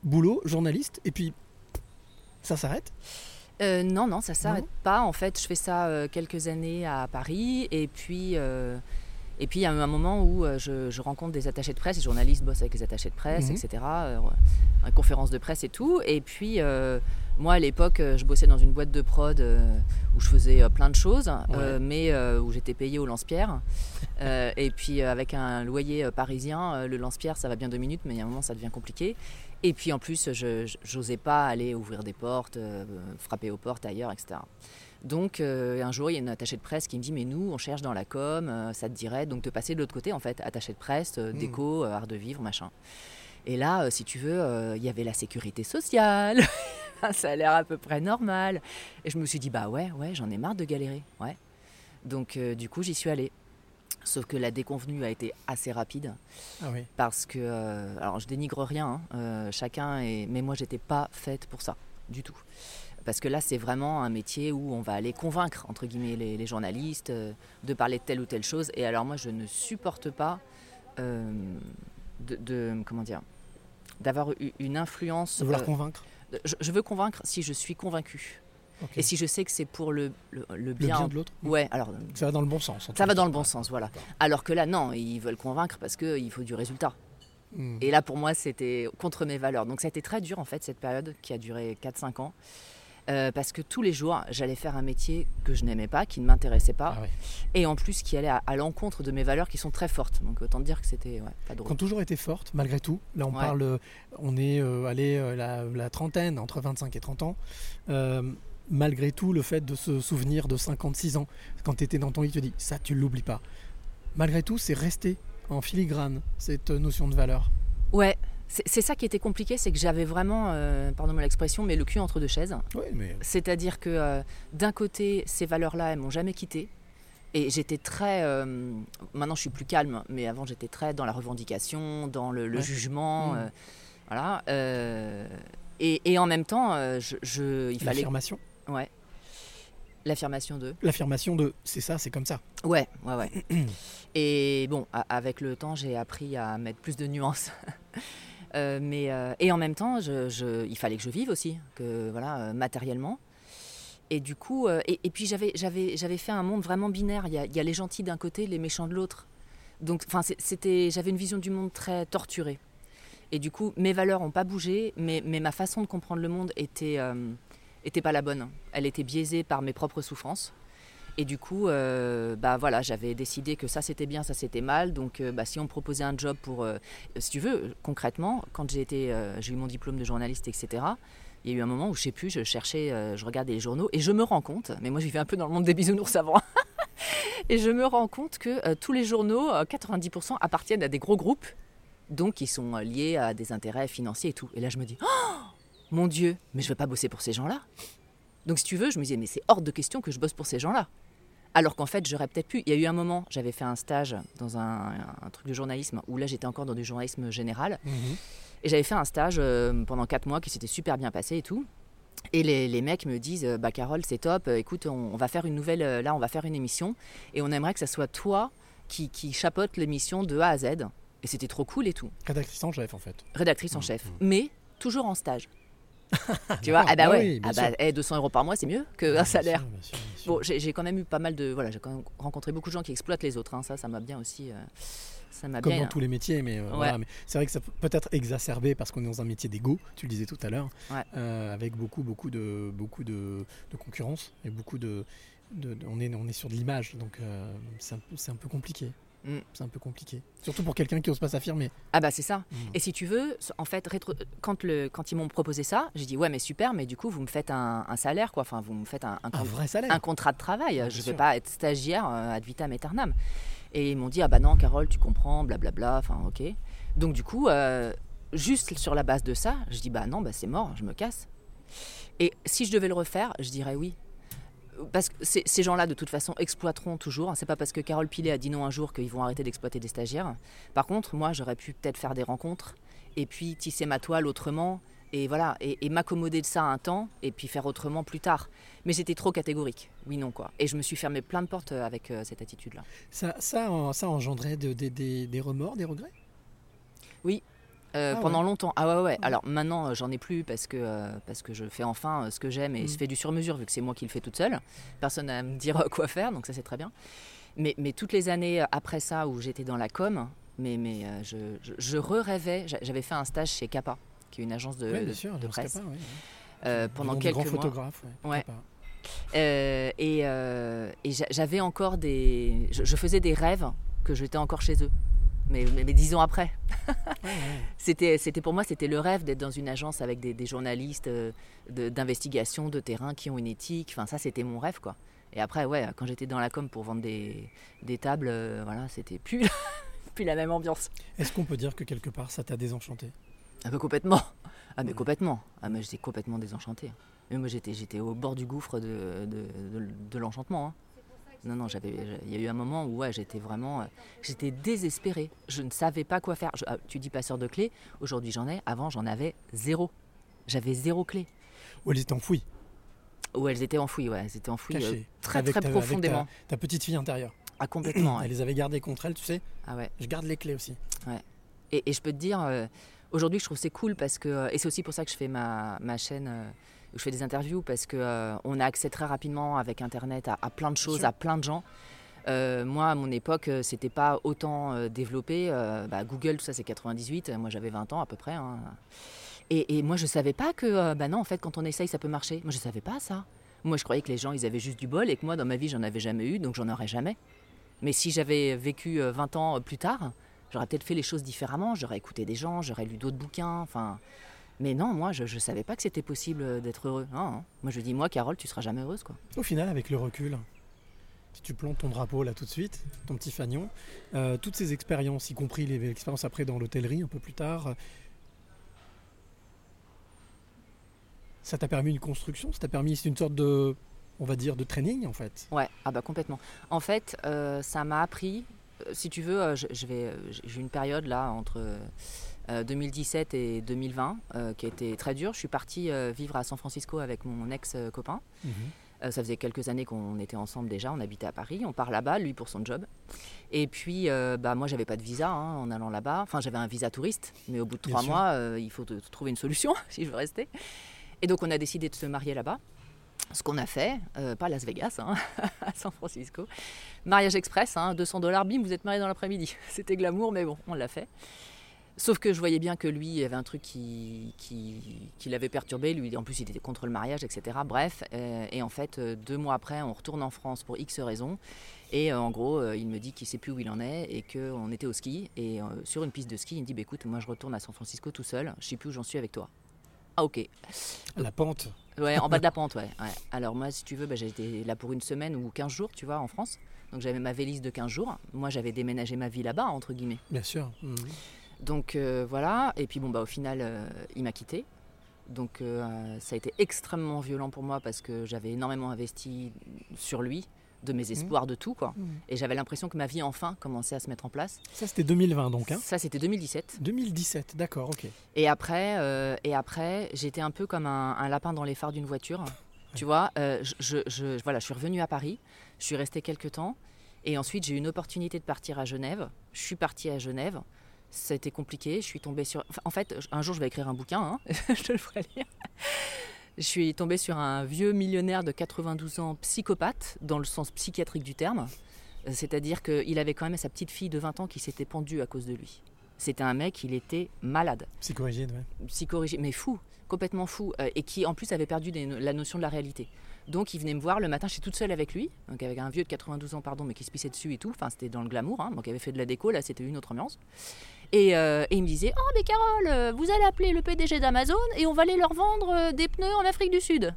boulot, journaliste, et puis ça s'arrête Euh, non, non, ça s'arrête pas. En fait, je fais ça euh, quelques années à Paris. Et puis, euh, et puis il y a eu un moment où je, je rencontre des attachés de presse. Les journalistes bossent avec les attachés de presse, Mhm. etc. conférences de presse et tout. Et puis, moi, à l'époque, euh, je bossais dans une boîte de prod euh, où je faisais euh, plein de choses, mais où j'étais payée au lance-pierre. (laughs) Et puis, avec un loyer parisien, le lance-pierre, ça va bien deux minutes, mais il y a un moment, ça devient compliqué. Et puis en plus, je n'osais pas aller ouvrir des portes, frapper aux portes ailleurs, etc. Donc euh, un jour, il y a une attachée de presse qui me dit Mais nous, on cherche dans la com, euh, ça te dirait donc de passer de l'autre côté, en fait, attachée de presse, euh, déco, art de vivre, machin. Et là, si tu veux, il y avait la sécurité sociale, (laughs) (laughs) ça a l'air à peu près normal. Et je me suis dit Bah ouais, ouais, j'en ai marre de galérer. Ouais. Donc euh, du coup, j'y suis allée. Sauf que la déconvenue a été assez rapide Ah oui. parce que euh, alors je dénigre rien hein, euh, chacun est mais moi j'étais pas faite pour ça du tout parce que là c'est vraiment un métier où on va aller convaincre entre guillemets les, les journalistes de parler de telle ou telle chose et alors moi je ne supporte pas de, de- comment dire d'avoir une influence De vouloir convaincre je, je veux convaincre si je suis convaincu et si je sais que c'est pour le, le, le Le bien, bien de l'autre ouais alors Ça va dans le bon sens. ça va dans le bon sens voilà alors que là non ils veulent convaincre parce qu'il faut du résultat Hmm. et là, pour moi, c'était contre mes valeurs. Donc, ça a été très dur, en fait, cette période qui a duré 4-5 ans. Euh, parce que tous les jours, j'allais faire un métier que je n'aimais pas, qui ne m'intéressait pas, Ah et en plus qui allait à, à l'encontre de mes valeurs qui sont très fortes. Donc, autant dire que c'était ouais, pas Qui ont drôle. toujours été fortes, malgré tout. Là, on Ouais. parle, euh, on est euh, allé euh, la, la trentaine, entre 25 et 30 ans. Euh, malgré tout, le fait de se souvenir de 56 ans, quand tu étais dans ton lit, tu te dis, ça, tu l'oublies pas. Malgré tout, c'est resté en filigrane, cette euh, notion de valeur. Ouais, c'est ça qui était compliqué, c'est que j'avais vraiment, euh, pardonne-moi l'expression, mais le cul entre deux chaises. Oui, mais C'est-à-dire que euh, d'un côté, ces valeurs-là, elles m'ont jamais quitté. Et j'étais très. euh, maintenant, je suis plus calme, mais avant, j'étais très dans la revendication, dans le, le Ouais. jugement. Mmh. euh, voilà. euh, et, et en même temps, euh, je, je- il fallait. l'affirmation, Ouais. L'affirmation de. l'affirmation de, c'est ça, c'est comme ça. Ouais, ouais, ouais. et bon, avec le temps, j'ai appris à mettre plus de nuances. Euh, mais, euh, et en même temps, il fallait que je vive aussi, que voilà, euh, matériellement. Et du coup, et, puis j'avais, j'avais, j'avais fait un monde vraiment binaire. Il y a, les gentils d'un côté, les méchants de l'autre. Donc, enfin, c'était, j'avais une vision du monde très torturée. Et du coup, mes valeurs n'ont pas bougé, mais, mais ma façon de comprendre le monde était, était pas la bonne. Elle était biaisée par mes propres souffrances. Et du coup, euh, bah voilà, j'avais décidé que ça c'était bien, ça c'était mal. Donc, euh, bah, si on me proposait un job pour, euh, si tu veux, concrètement, quand j'ai euh, eu mon diplôme de journaliste, etc. Il y a eu un moment où je sais plus, je cherchais, je regardais les journaux et je me rends compte, mais moi je vivais un peu dans le monde des bisounours avant, (laughs) et je me rends compte que tous les journaux, euh, 90% appartiennent à des gros groupes, donc qui sont liés à des intérêts financiers et tout. Et là je me dis, oh, mon Dieu, mais je ne vais pas bosser pour ces gens-là. Donc si tu veux, je me disais, mais c'est hors de question que je bosse pour ces gens-là. Alors qu'en fait, j'aurais peut-être pu. Il y a eu un moment, j'avais fait un stage dans un, un truc de journalisme où là, j'étais encore dans du journalisme général. Mhm. Et j'avais fait un stage euh, pendant quatre mois qui s'était super bien passé et tout. Et les, les mecs me disent, euh, bah Carole, c'est top. euh, Écoute, on, on va faire une nouvelle. Là, on va faire une émission et on aimerait que ça soit toi qui, qui chapeaute l'émission de A à Z. Et c'était trop cool et tout. Rédactrice en chef, en fait. Rédactrice en Mhm. chef, mais toujours en stage. (laughs) tu vois, ah bah Ah ouais, oui, ah bah, sûr. eh, 200 euros par mois, c'est mieux qu'un Bien salaire. sûr, bien sûr, bien sûr. Bon, j'ai quand même eu pas mal de. Voilà, j'ai quand même rencontré beaucoup de gens qui exploitent les autres. hein. Ça, ça m'a bien aussi. euh, ça m'a Comme bien. dans tous les métiers, mais, euh, voilà, mais c'est vrai que ça peut être exacerbé parce qu'on est dans un métier d'ego, tu le disais tout à l'heure, Ouais. euh, avec beaucoup, beaucoup de, beaucoup de, de concurrence et beaucoup de, de- de- on est, on est sur de l'image, donc c'est un, un peu compliqué. Mm. C'est un peu compliqué, surtout pour quelqu'un qui n'ose pas s'affirmer. Ah bah c'est ça. Mm. Et si tu veux, en fait, rétro- quand, le, quand ils m'ont proposé ça, j'ai dit ouais mais super, mais du coup vous me faites un, un salaire quoi. Enfin vous me faites un, un, Un con- vrai salaire. un contrat de travail. Je ne vais pas être stagiaire euh, ad vitam aeternam. Et ils m'ont dit ah bah non Carole tu comprends blablabla. Enfin ok. Donc du coup euh, juste sur la base de ça, je dis bah non bah c'est mort, je me casse. Et si je devais le refaire, je dirais oui. Parce que ces gens-là, de toute façon, exploiteront toujours. C'est pas parce que Carole Pilet a dit non un jour qu'ils vont arrêter d'exploiter des stagiaires. Par contre, moi, j'aurais pu peut-être faire des rencontres et puis tisser ma toile autrement et voilà et, et m'accommoder de ça un temps et puis faire autrement plus tard. Mais c'était trop catégorique. Oui, non quoi. Et je me suis fermé plein de portes euh, avec euh, cette attitude-là. Ça, ça, en- ça engendrait de- de- des- des remords, des regrets? Euh, Ah pendant ouais. longtemps. Ah ouais, ouais. Alors maintenant, euh, j'en ai plus parce que, euh, parce que je fais enfin ce que j'aime et Mm. je fais du sur-mesure vu que c'est moi qui le fais toute seule. Personne à me dire quoi faire, donc ça c'est très bien. Mais, mais toutes les années après ça où j'étais dans la com, mais, mais je, je, je re-rêvais. J'a- J'avais fait un stage chez Kappa, qui est une agence de, Oui, de- bien sûr, de presse, pendant quelques grand mois. photographe. Ouais, et et j'a- j'avais encore des. Je, je faisais des rêves que j'étais encore chez eux. Mais, mais, mais dix ans après. (laughs) Ouais, ouais. C'était, c'était pour moi, c'était le rêve d'être dans une agence avec des, des journalistes euh, de- d'investigation, de terrain qui ont une éthique. Enfin, ça, c'était mon rêve, quoi. Et après, ouais, quand j'étais dans la com pour vendre des, des tables, euh, voilà, c'était plus, (laughs) plus la même ambiance. Est-ce qu'on peut dire que quelque part ça t'a désenchanté? Ah, mais complètement. Ah, mais Ouais. complètement. Ah, mais j'étais complètement désenchanté. Mais moi, j'étais, j'étais au bord du gouffre de, de, de- de l'enchantement. hein. Non, non, j'avais, il y a eu un moment où ouais, j'étais vraiment, euh, j'étais désespérée. Je ne savais pas quoi faire. Je- ah, tu dis passeur de clés. Aujourd'hui, j'en ai. Avant, j'en avais zéro. J'avais zéro clé. Ou elles étaient enfouies, Où elles étaient enfouies, ouais, elles étaient enfouies euh, très avec très ta- avec ta- profondément. Ta, petite fille intérieure. Ah complètement. (clears throat) ouais. Elle les avait gardées contre elle, tu sais. Ah ouais. Je garde les clés aussi. Et, et je peux te dire, euh, aujourd'hui, je trouve c'est cool parce que, euh, et c'est aussi pour ça que je fais ma, ma chaîne où je fais des interviews parce que euh, on a accès très rapidement avec Internet à, à plein de choses, à plein de gens. Euh, moi, à mon époque, euh, c'était pas autant développé. Euh, bah, Google, tout ça, c'est 98. Moi, j'avais 20 ans à peu près. hein. Et, et moi, je savais pas que, bah non, en fait, quand on essaye, ça peut marcher. Moi, je savais pas ça. Moi, je croyais que les gens, ils avaient juste du bol et que moi, dans ma vie, j'en avais jamais eu, donc j'en aurais jamais. Mais si j'avais vécu euh, 20 ans plus tard, j'aurais peut-être fait les choses différemment. J'aurais écouté des gens, j'aurais lu d'autres bouquins. Enfin, mais non, moi, je ne savais pas que c'était possible euh, d'être heureux. Non, non. Moi, je dis, moi, Carole, tu seras jamais heureuse, quoi. Au final, avec le recul, si tu plantes ton drapeau là tout de suite, ton petit fanion, euh, toutes ces expériences, y compris les expériences après dans l'hôtellerie un peu plus tard, euh, ça t'a permis une construction, ça t'a permis c'est une sorte de, on va dire, de training en fait. Ouais, ah bah complètement. En fait, euh, ça m'a appris, si tu veux, je, je vais, j'ai eu une période là entre 2017 et 2020 euh, qui a été très dure. Je suis partie euh, vivre à San Francisco avec mon ex-copain. Euh, ça faisait quelques années qu'on était ensemble déjà, on habitait à Paris, on part là-bas, lui pour son job. Et puis, euh, bah, moi, j'avais pas de visa hein, en allant là-bas. Enfin, j'avais un visa touriste, mais au bout de Bien trois sûr. mois, euh, il faut trouver une solution (laughs) si je veux rester. Et donc, on a décidé de se marier là-bas. Ce qu'on a fait, euh, pas à Las Vegas, hein, (laughs) à San Francisco. Mariage express, hein, 200 dollars, bim, vous êtes mariés dans l'après-midi. (laughs) C'était glamour, mais bon, on l'a fait. Sauf que je voyais bien que lui, il y avait un truc qui, qui, qui l'avait perturbé. Lui, en plus, il était contre le mariage, etc. Bref, euh, et en fait, euh, deux mois après, on retourne en France pour X raisons. Et euh, en gros, euh, il me dit qu'il sait plus où il en est et qu'on était au ski. Et euh, sur une piste de ski, il me dit bah, écoute, moi je retourne à San Francisco tout seul. Je sais plus où j'en suis avec toi. Ah ok. La pente. Ouais, en bas de la pente, ouais. ouais. Alors moi, si tu veux, bah, été là pour une semaine ou 15 jours, tu vois, en France. Donc j'avais ma valise de 15 jours. Moi, j'avais déménagé ma vie là-bas, entre guillemets. Bien sûr. Mhm. Donc euh, voilà, et puis bon, bah, au final, euh, il m'a quitté. Donc euh, ça a été extrêmement violent pour moi parce que j'avais énormément investi sur lui, de mes espoirs, de tout, quoi. Mhm. Et j'avais l'impression que ma vie, enfin, commençait à se mettre en place. Ça, c'était 2020 donc. Hein Ça, c'était 2017. 2017, d'accord, ok. Et après, et après j'étais un peu comme un, un lapin dans les phares d'une voiture. (laughs) Tu vois, je, je- je- voilà, je suis revenue à Paris, je suis restée quelques temps, et ensuite j'ai eu une opportunité de partir à Genève. Je suis partie à Genève. Ça a été compliqué. Je suis tombée sur. enfin, en fait, un jour, je vais écrire un bouquin. hein. (laughs) je te le ferai lire. Je suis tombée sur un vieux millionnaire de 92 ans, psychopathe, dans le sens psychiatrique du terme. C'est-à-dire qu'il avait quand même sa petite fille de 20 ans qui s'était pendue à cause de lui. C'était un mec, il était malade Psychorigide, ouais. psychorigide, mais fou, complètement fou, euh, et qui en plus avait perdu des la notion de la réalité. Donc il venait me voir le matin, j'étais toute seule avec lui, donc avec un vieux de 92 ans, pardon, mais qui se pissait dessus et tout, enfin c'était dans le glamour, hein, donc il avait fait de la déco, là c'était une autre ambiance. Et, euh, et il me disait, oh mais Carole, euh, vous allez appeler le PDG d'Amazon et on va aller leur vendre euh, des pneus en Afrique du Sud.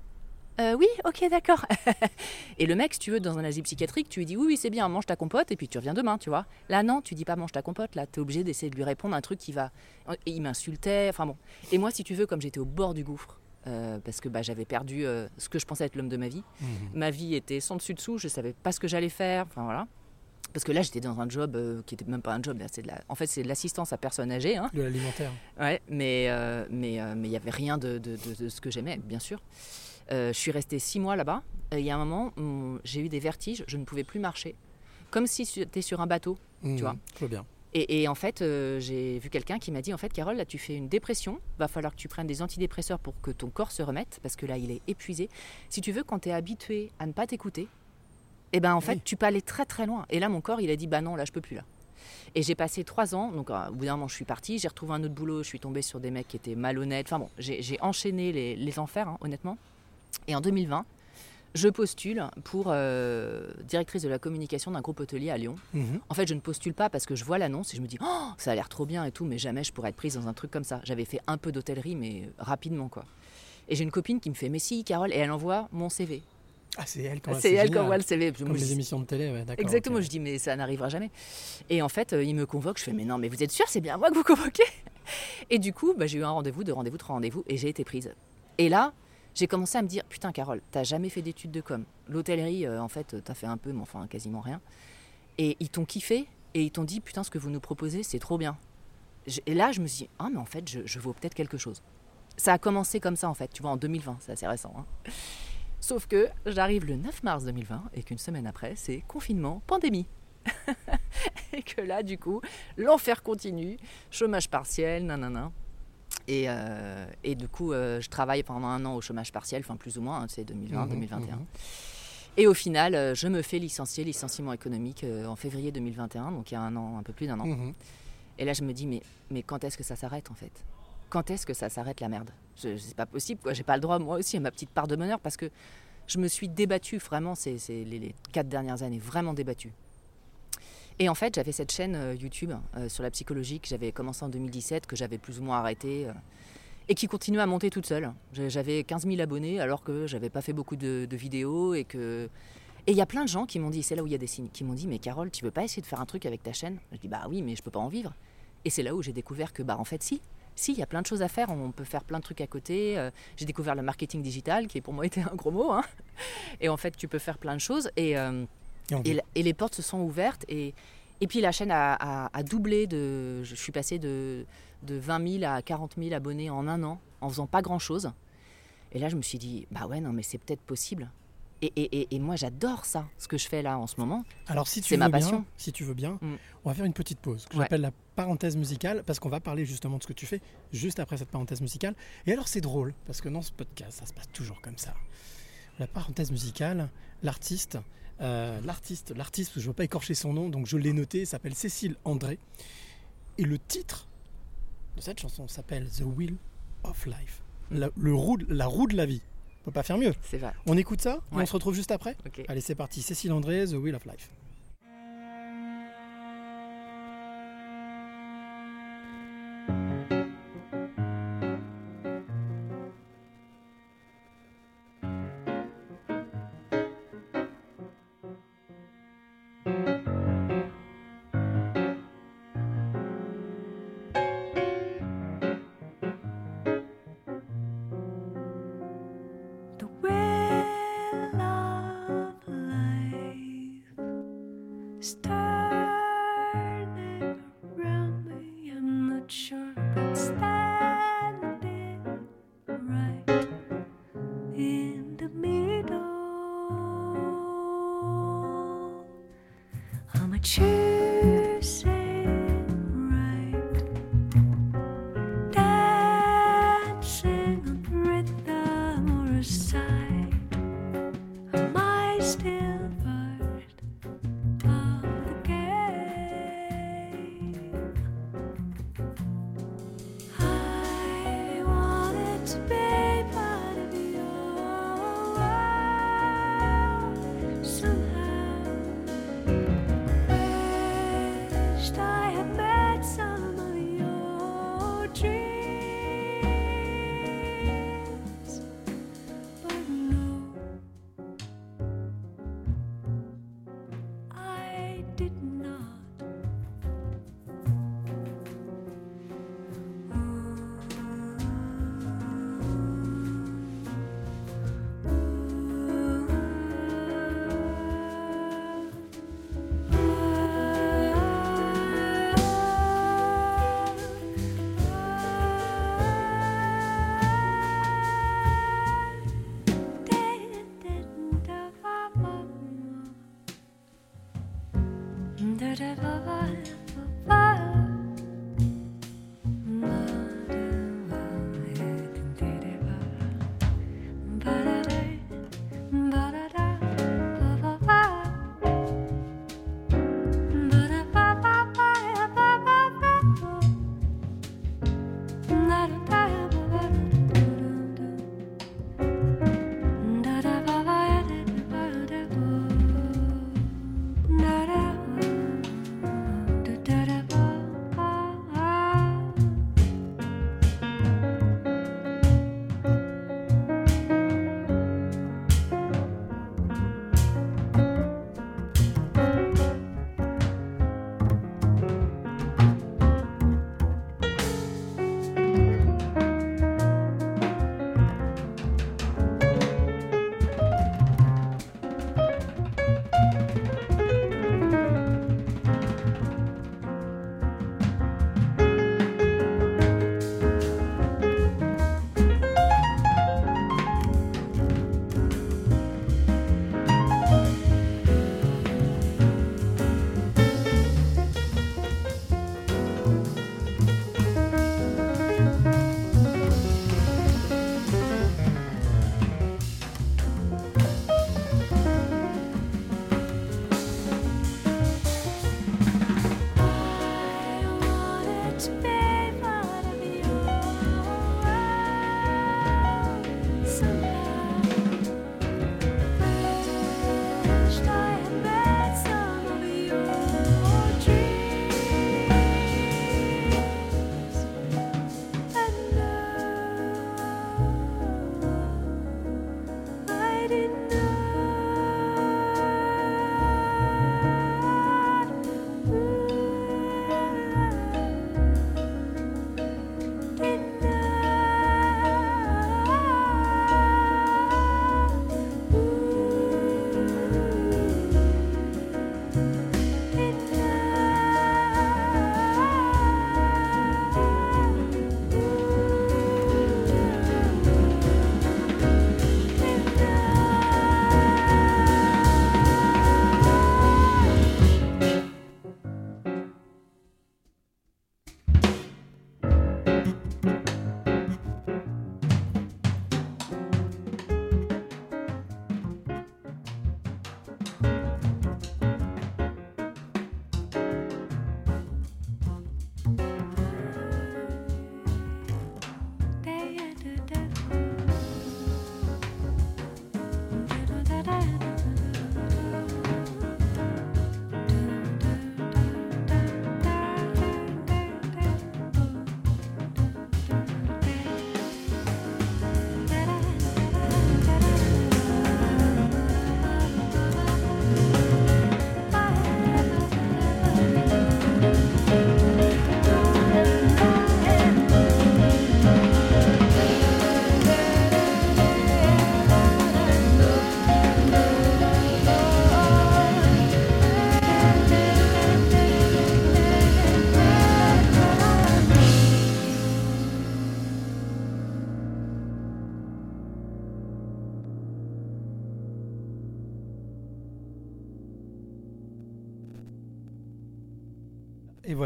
Euh, oui, ok, d'accord. (laughs) et le mec, si tu veux, dans un asile psychiatrique, tu lui dis oui, oui, c'est bien, mange ta compote et puis tu reviens demain, tu vois. Là, non, tu dis pas mange ta compote, là, t'es obligé d'essayer de lui répondre un truc qui va. Et il m'insultait, enfin bon. Et moi, si tu veux, comme j'étais au bord du gouffre, euh, parce que bah, j'avais perdu euh, ce que je pensais être l'homme de ma vie, Mhm. ma vie était sans dessus dessous, je savais pas ce que j'allais faire, enfin voilà. Parce que là, j'étais dans un job euh, qui était même pas un job, là, c'est de la... en fait, c'est de l'assistance à personnes âgées, hein. De l'alimentaire. Ouais, mais euh, mais euh, mais il y avait rien de, de, de- de ce que j'aimais, bien sûr. Je suis restée six mois là-bas. Il y a un moment, j'ai eu des vertiges, je ne pouvais plus marcher, comme si j'étais sur un bateau. Mhm, vois. Je bien. Et, et en fait, j'ai vu quelqu'un qui m'a dit en fait, Carole, là, tu fais une dépression. Va falloir que tu prennes des antidépresseurs pour que ton corps se remette, parce que là, il est épuisé. Si tu veux, quand tu es habitué à ne pas t'écouter, eh ben en fait, Oui. tu peux aller très très loin. Et là, mon corps, il a dit bah non, là, je peux plus là. Et j'ai passé trois ans, donc euh, au bout d'un moment, je suis partie, j'ai retrouvé un autre boulot, je suis tombée sur des mecs qui étaient malhonnêtes. Enfin bon, j'ai enchaîné les, les enfers, hein, honnêtement. Et en 2020, je postule pour euh, directrice de la communication d'un groupe hôtelier à Lyon. Mhm. En fait, je ne postule pas parce que je vois l'annonce et je me dis, oh, ça a l'air trop bien et tout, mais jamais je pourrais être prise dans un truc comme ça. J'avais fait un peu d'hôtellerie, mais rapidement, quoi. Et j'ai une copine qui me fait, mais si, Carole, et elle envoie mon CV. Ah, c'est elle quand C'est elle génial. envoie le CV. Comme les émissions de télé, ouais, d'accord. Exactement, ok. je dis, mais ça n'arrivera jamais. Et en fait, euh, il me convoque, je fais, mais non, mais vous êtes sûr, c'est bien moi que vous convoquez? (laughs) Et du coup, bah, j'ai eu un rendez-vous, deux rendez-vous, trois rendez-vous, et j'ai été prise. Et là, j'ai commencé à me dire, putain, Carole, t'as jamais fait d'études de com. L'hôtellerie, euh, en fait, t'as fait un peu, mais enfin, quasiment rien. Et ils t'ont kiffé, et ils t'ont dit, putain, ce que vous nous proposez, c'est trop bien. Et là, je me suis dit, ah, mais en fait, je, je vaux peut-être quelque chose. Ça a commencé comme ça, en fait, tu vois, en 2020, c'est assez récent. hein. Sauf que j'arrive le 9 mars 2020 et qu'une semaine après, c'est confinement, pandémie. (laughs) et que là, du coup, l'enfer continue, chômage partiel, nanana. Et, euh, et du coup, euh, je travaille pendant un an au chômage partiel, enfin plus ou moins, hein, c'est 2020, Mhm, 2021. mhm. Et au final, euh, je me fais licencier, licenciement économique euh, en février 2021, donc il y a un an, un peu plus d'un an. Et là, je me dis, mais, mais quand est-ce que ça s'arrête en fait? Quand est-ce que ça s'arrête la merde? C'est pas possible, quoi. J'ai pas le droit, moi aussi, à ma petite part de bonheur parce que je me suis débattue vraiment ces, quatre dernières années, vraiment débattue. Et en fait, j'avais cette chaîne euh, YouTube euh, sur la psychologie que j'avais commencé en 2017, que j'avais plus ou moins arrêtée, euh, et qui continue à monter toute seule. J'avais 15 000 abonnés alors que j'avais pas fait beaucoup de, de vidéos et que. Et il y a plein de gens qui m'ont dit, c'est là où il y a des signes, qui m'ont dit, mais Carole, tu veux pas essayer de faire un truc avec ta chaîne? Je dis, bah oui, mais je peux pas en vivre. Et c'est là où j'ai découvert que, bah en fait, si. Si, il y a plein de choses à faire, on peut faire plein de trucs à côté. Euh, j'ai découvert le marketing digital, qui pour moi (laughs) était un gros mot. hein. Et en fait, tu peux faire plein de choses. Et, euh, Et et, et les portes se sont ouvertes. Et, et puis la chaîne a, a- a doublé. De, je suis passée de, de 20 000 à 40 000 abonnés en un an, en faisant pas grand-chose. Et là, je me suis dit, bah ouais, non, mais c'est peut-être possible. Et, et, moi, j'adore ça, ce que je fais là en ce moment. Alors, si tu veux ma passion. Bien, si tu veux bien, mm. on va faire une petite pause que j'appelle la parenthèse musicale parce qu'on va parler justement de ce que tu fais juste après cette parenthèse musicale. Et alors, c'est drôle parce que dans ce podcast, ça se passe toujours comme ça. La parenthèse musicale, l'artiste, euh, l'artiste, l'artiste, je ne veux pas écorcher son nom, donc je l'ai noté, s'appelle Cécile André. Et le titre de cette chanson s'appelle The Wheel of Life, la, roue, la roue de la vie peut pas faire mieux. C'est vrai. On écoute ça on se retrouve juste après. Okay. Allez, c'est parti. Cécile André, The Wheel of Life.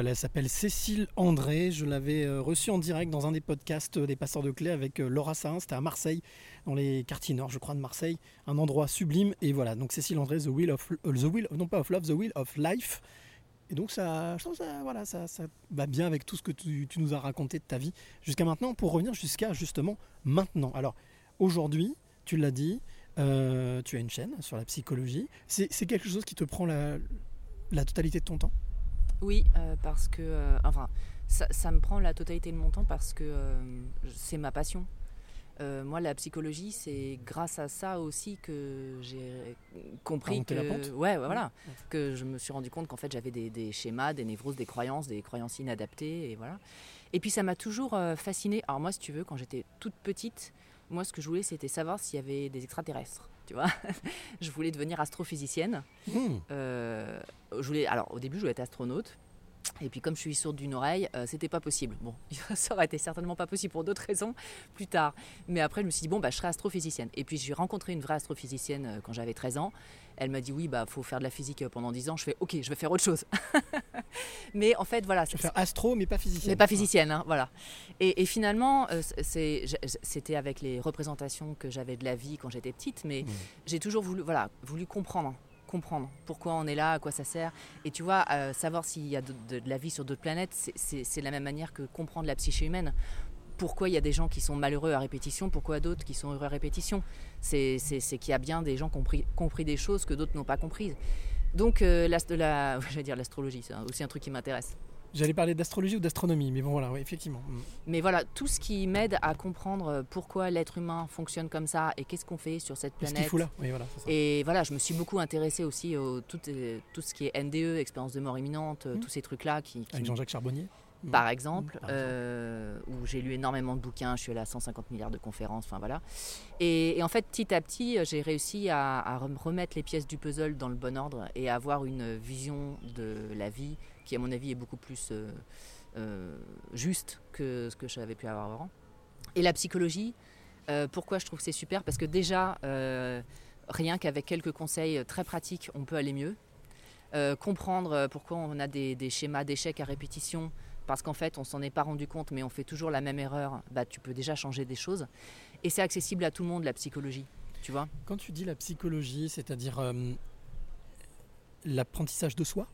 Elle s'appelle Cécile André. Je l'avais euh, reçue en direct dans un des podcasts euh, des Passeurs de Clés avec euh, Laura Sahin. C'était à Marseille, dans les quartiers nord, je crois, de Marseille. Un endroit sublime. Et voilà, donc Cécile André, The Wheel of, the wheel, non pas of Love, The Wheel of Life. Et donc ça, je trouve ça, voilà, ça, va bien avec tout ce que tu, nous as raconté de ta vie jusqu'à maintenant, pour revenir jusqu'à justement maintenant. Alors aujourd'hui, tu l'as dit, tu as une chaîne sur la psychologie. C'est quelque chose qui te prend la totalité de ton temps? Oui, euh, parce que. euh, enfin, ça, ça me prend la totalité de mon temps parce que euh, c'est ma passion. Euh, moi, la psychologie, c'est grâce à ça aussi que j'ai compris que, la pente ouais, ouais, voilà, que je me suis rendu compte qu'en fait j'avais des, des schémas, des névroses, des croyances, des croyances inadaptées, et voilà. Et puis ça m'a toujours euh, fascinée. Alors moi, si tu veux, quand j'étais toute petite, moi, ce que je voulais, c'était savoir s'il y avait des extraterrestres. Tu vois, (laughs) je voulais devenir astrophysicienne. Hmm. Euh, je voulais, alors au début, je voulais être astronaute. Et puis comme je suis sourde d'une oreille, euh, c'était pas possible. Bon, (laughs) ça aurait été certainement pas possible pour d'autres raisons plus tard. Mais après, je me suis dit bon, bah, je serai astrophysicienne. Et puis j'ai rencontré une vraie astrophysicienne euh, quand j'avais 13 ans. Elle m'a dit oui, bah faut faire de la physique euh, pendant 10 ans. Je fais ok, je vais faire autre chose. (laughs) mais en fait, voilà. Tu vas faire astro, mais pas physicien. Mais pas physicienne, hein, voilà. Et, et finalement, euh, c'était avec les représentations que j'avais de la vie quand j'étais petite, mais Mmh. j'ai toujours voulu, voilà, voulu comprendre, comprendre pourquoi on est là, à quoi ça sert. Et tu vois, euh, savoir s'il y a de, la vie sur d'autres planètes, c'est- la même manière que comprendre la psyché humaine. Pourquoi il y a des gens qui sont malheureux à répétition, pourquoi d'autres qui sont heureux à répétition? C'est qu'il y a bien des gens qui ont compris, des choses que d'autres n'ont pas comprises. Donc, euh, (laughs) j'allais dire l'astrologie, c'est aussi un truc qui m'intéresse. J'allais parler d'astrologie ou d'astronomie, mais bon voilà, oui, effectivement. Hmm. Mais voilà, tout ce qui m'aide à comprendre euh, pourquoi l'être humain fonctionne comme ça et qu'est-ce qu'on fait sur cette planète. qu'il faut là Oui, voilà, ça. Et voilà, je me suis beaucoup intéressée aussi au tout, euh, tout ce qui est NDE, expérience de mort imminente, euh, Mhm. tous ces trucs-là qui, qui Avec Jean-Jacques Charbonnier par exemple, Par exemple. euh, où j'ai lu énormément de bouquins, je suis allée à 150 milliards de conférences, enfin voilà. Et, et en fait, petit à petit, j'ai réussi à, à rem- remettre les pièces du puzzle dans le bon ordre et à avoir une vision de la vie qui, à mon avis, est beaucoup plus euh, euh, juste que ce que j'avais pu avoir avant. Et la psychologie, euh, pourquoi je trouve c'est super? Parce que déjà, rien qu'avec quelques conseils très pratiques, on peut aller mieux. Comprendre pourquoi on a des, schémas d'échecs à répétition, parce qu'en fait on s'en est pas rendu compte, mais on fait toujours la même erreur, bah, tu peux déjà changer des choses. Et c'est accessible à tout le monde, la psychologie, tu vois? Quand tu dis la psychologie, c'est-à-dire l'apprentissage de soi?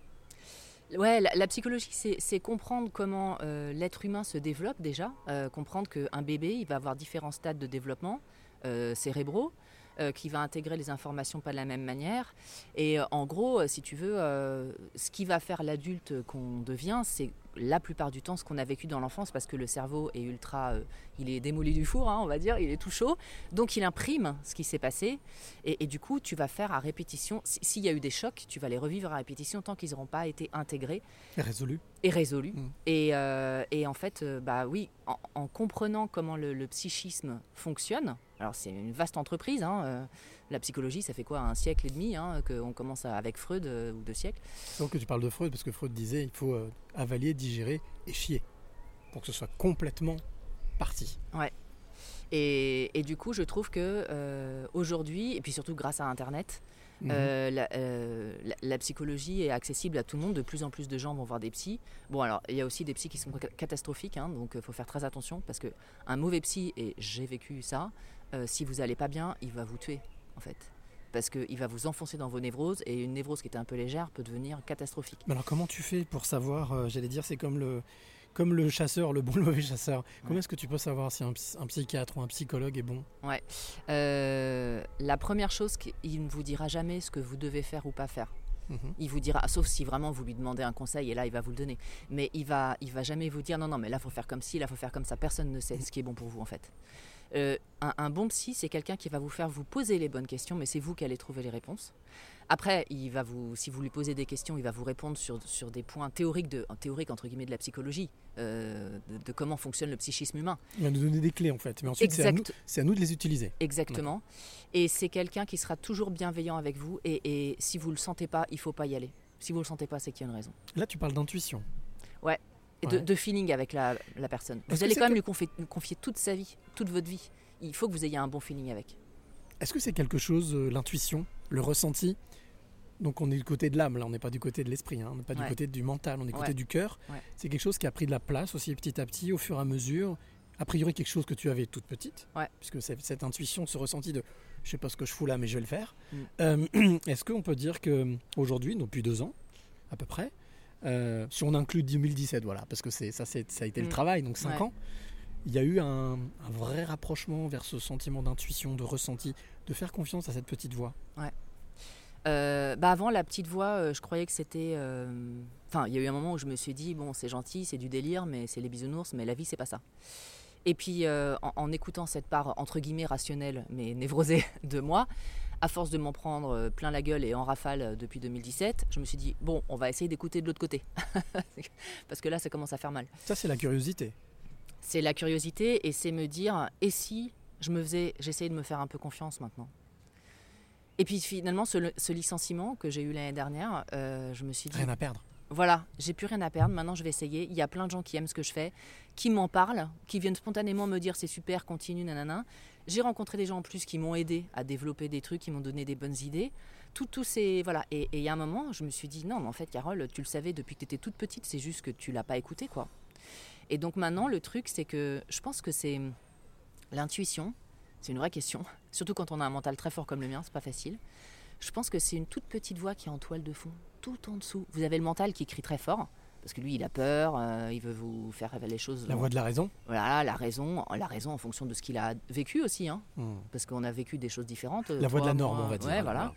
Ouais, la, psychologie, c'est comprendre comment euh, l'être humain se développe déjà, euh, comprendre qu'un bébé, il va avoir différents stades de développement euh, cérébraux, euh, qui va intégrer les informations pas de la même manière. Et en gros, si tu veux, ce qui va faire l'adulte qu'on devient, c'est la plupart du temps ce qu'on a vécu dans l'enfance, parce que le cerveau est ultra, euh, il est démoli du four, hein, on va dire, il est tout chaud, donc il imprime ce qui s'est passé, et, du coup, tu vas faire à répétition, si- s'il y a eu des chocs, tu vas les revivre à répétition tant qu'ils n'auront pas été intégrés. Résolu. Et résolus. Mm. Et, euh, et en fait, euh, bah oui, en, en comprenant comment le, le psychisme fonctionne, alors c'est une vaste entreprise, hein, euh, la psychologie, ça fait quoi, un siècle et demi hein, qu'on commence à- avec Freud, euh, ou deux siècles. Donc que tu parles de Freud, parce que Freud disait il faut avaler, digérer et chier pour que ce soit complètement parti. Et, et du coup, je trouve que aujourd'hui, et puis surtout grâce à Internet, Mhm. Euh, la, euh, la- la psychologie est accessible à tout le monde. De plus en plus de gens vont voir des psys. Bon, alors, il y a aussi des psys qui sont ca- catastrophiques, hein, donc il faut faire très attention parce que un mauvais psy, et j'ai vécu ça, euh, si vous allez pas bien, il va vous tuer, en fait. Parce qu'il va vous enfoncer dans vos névroses et une névrose qui était un peu légère peut devenir catastrophique. Mais alors comment tu fais pour savoir, euh, j'allais dire, c'est comme le, comme le chasseur, le bon le (laughs) mauvais chasseur. Comment est-ce que tu peux savoir si un, psy- un psychiatre ou un psychologue est bon? Ouais. Euh, la première chose, il ne vous dira jamais ce que vous devez faire ou pas faire. Mhm. Il vous dira, sauf si vraiment vous lui demandez un conseil et là il va vous le donner. Mais il va, il va jamais vous dire non non mais là faut faire comme ci, là faut faire comme ça. Personne ne sait ce qui est bon pour vous en fait. Euh, un, un bon psy c'est quelqu'un qui va vous faire vous poser les bonnes questions, mais c'est vous qui allez trouver les réponses. Après, il va vous, si vous lui posez des questions, il va vous répondre sur, sur des points théoriques, de, théoriques entre guillemets de la psychologie, euh, de, de comment fonctionne le psychisme humain. Il va nous donner des clés en fait, mais ensuite c'est à, nous- à de les utiliser. Exactement. Et c'est quelqu'un qui sera toujours bienveillant avec vous. Et, et si vous le sentez pas, il faut pas y aller. Si vous le sentez pas, c'est qu'il y a une raison. Là tu parles d'intuition. Ouais. Et de, Ouais. de feeling avec la, la personne. Vous allez quand même que- lui confier, lui confier toute sa vie, toute votre vie. Il faut que vous ayez un bon feeling avec. Est-ce que c'est quelque chose, euh, l'intuition, le ressenti, Donc on est du côté de l'âme, là, on n'est pas du côté de l'esprit, hein, on n'est pas du côté du mental, on est du côté du cœur. C'est quelque chose qui a pris de la place aussi petit à petit, au fur et à mesure. A priori, quelque chose que tu avais toute petite, puisque c'est- cette intuition, ce ressenti de je sais pas ce que je fous là, mais je vais le faire. Mm. Euh, (clears throat) Est-ce qu'on peut dire que aujourd'hui, depuis deux ans à peu près, euh, si on inclut 2017, voilà, parce que ça, ça a été le Mm. travail, donc cinq Ouais. ans, il y a eu un, un vrai rapprochement vers ce sentiment d'intuition, de ressenti, de faire confiance à cette petite voix? Euh, bah avant la petite voix, euh, je croyais que c'était. euh, Enfin, il y a eu un moment où je me suis dit bon, c'est gentil, c'est du délire, mais c'est les bisounours, mais la vie c'est pas ça. Et puis en, en écoutant cette part entre guillemets rationnelle, mais névrosée (laughs) de moi, à force de m'en prendre plein la gueule et en rafale depuis 2017, je me suis dit bon, on va essayer d'écouter de l'autre côté, (laughs) parce que là ça commence à faire mal. Ça, c'est la curiosité. C'est la curiosité et c'est me dire et si je me faisais, j'essayais de me faire un peu confiance maintenant? Et puis finalement, ce, ce licenciement que j'ai eu l'année dernière, euh, je me suis dit Rien à perdre. voilà, j'ai plus rien à perdre. Maintenant, je vais essayer. Il y a plein de gens qui aiment ce que je fais, qui m'en parlent, qui viennent spontanément me dire c'est super, continue, nanana. J'ai rencontré des gens en plus qui m'ont aidé à développer des trucs, qui m'ont donné des bonnes idées. Tout, tout ces voilà. Et et il y a un moment, je me suis dit non, mais en fait, Carole, tu le savais depuis que tu étais toute petite. C'est juste que tu l'as pas écouté, quoi. Et donc maintenant, le truc, c'est que je pense que c'est l'intuition. C'est une vraie question, surtout quand on a un mental très fort comme le mien, c'est pas facile. Je pense que c'est une toute petite voix qui est en toile de fond, tout en dessous. Vous avez le mental qui crie très fort, parce que lui, il a peur, euh, il veut vous faire révéler les choses. La voix de la raison. Voilà, la raison, la raison en fonction de ce qu'il a vécu aussi, hein, Hmm. parce qu'on a vécu des choses différentes. La voix de la norme, on va dire. Ouais, voilà.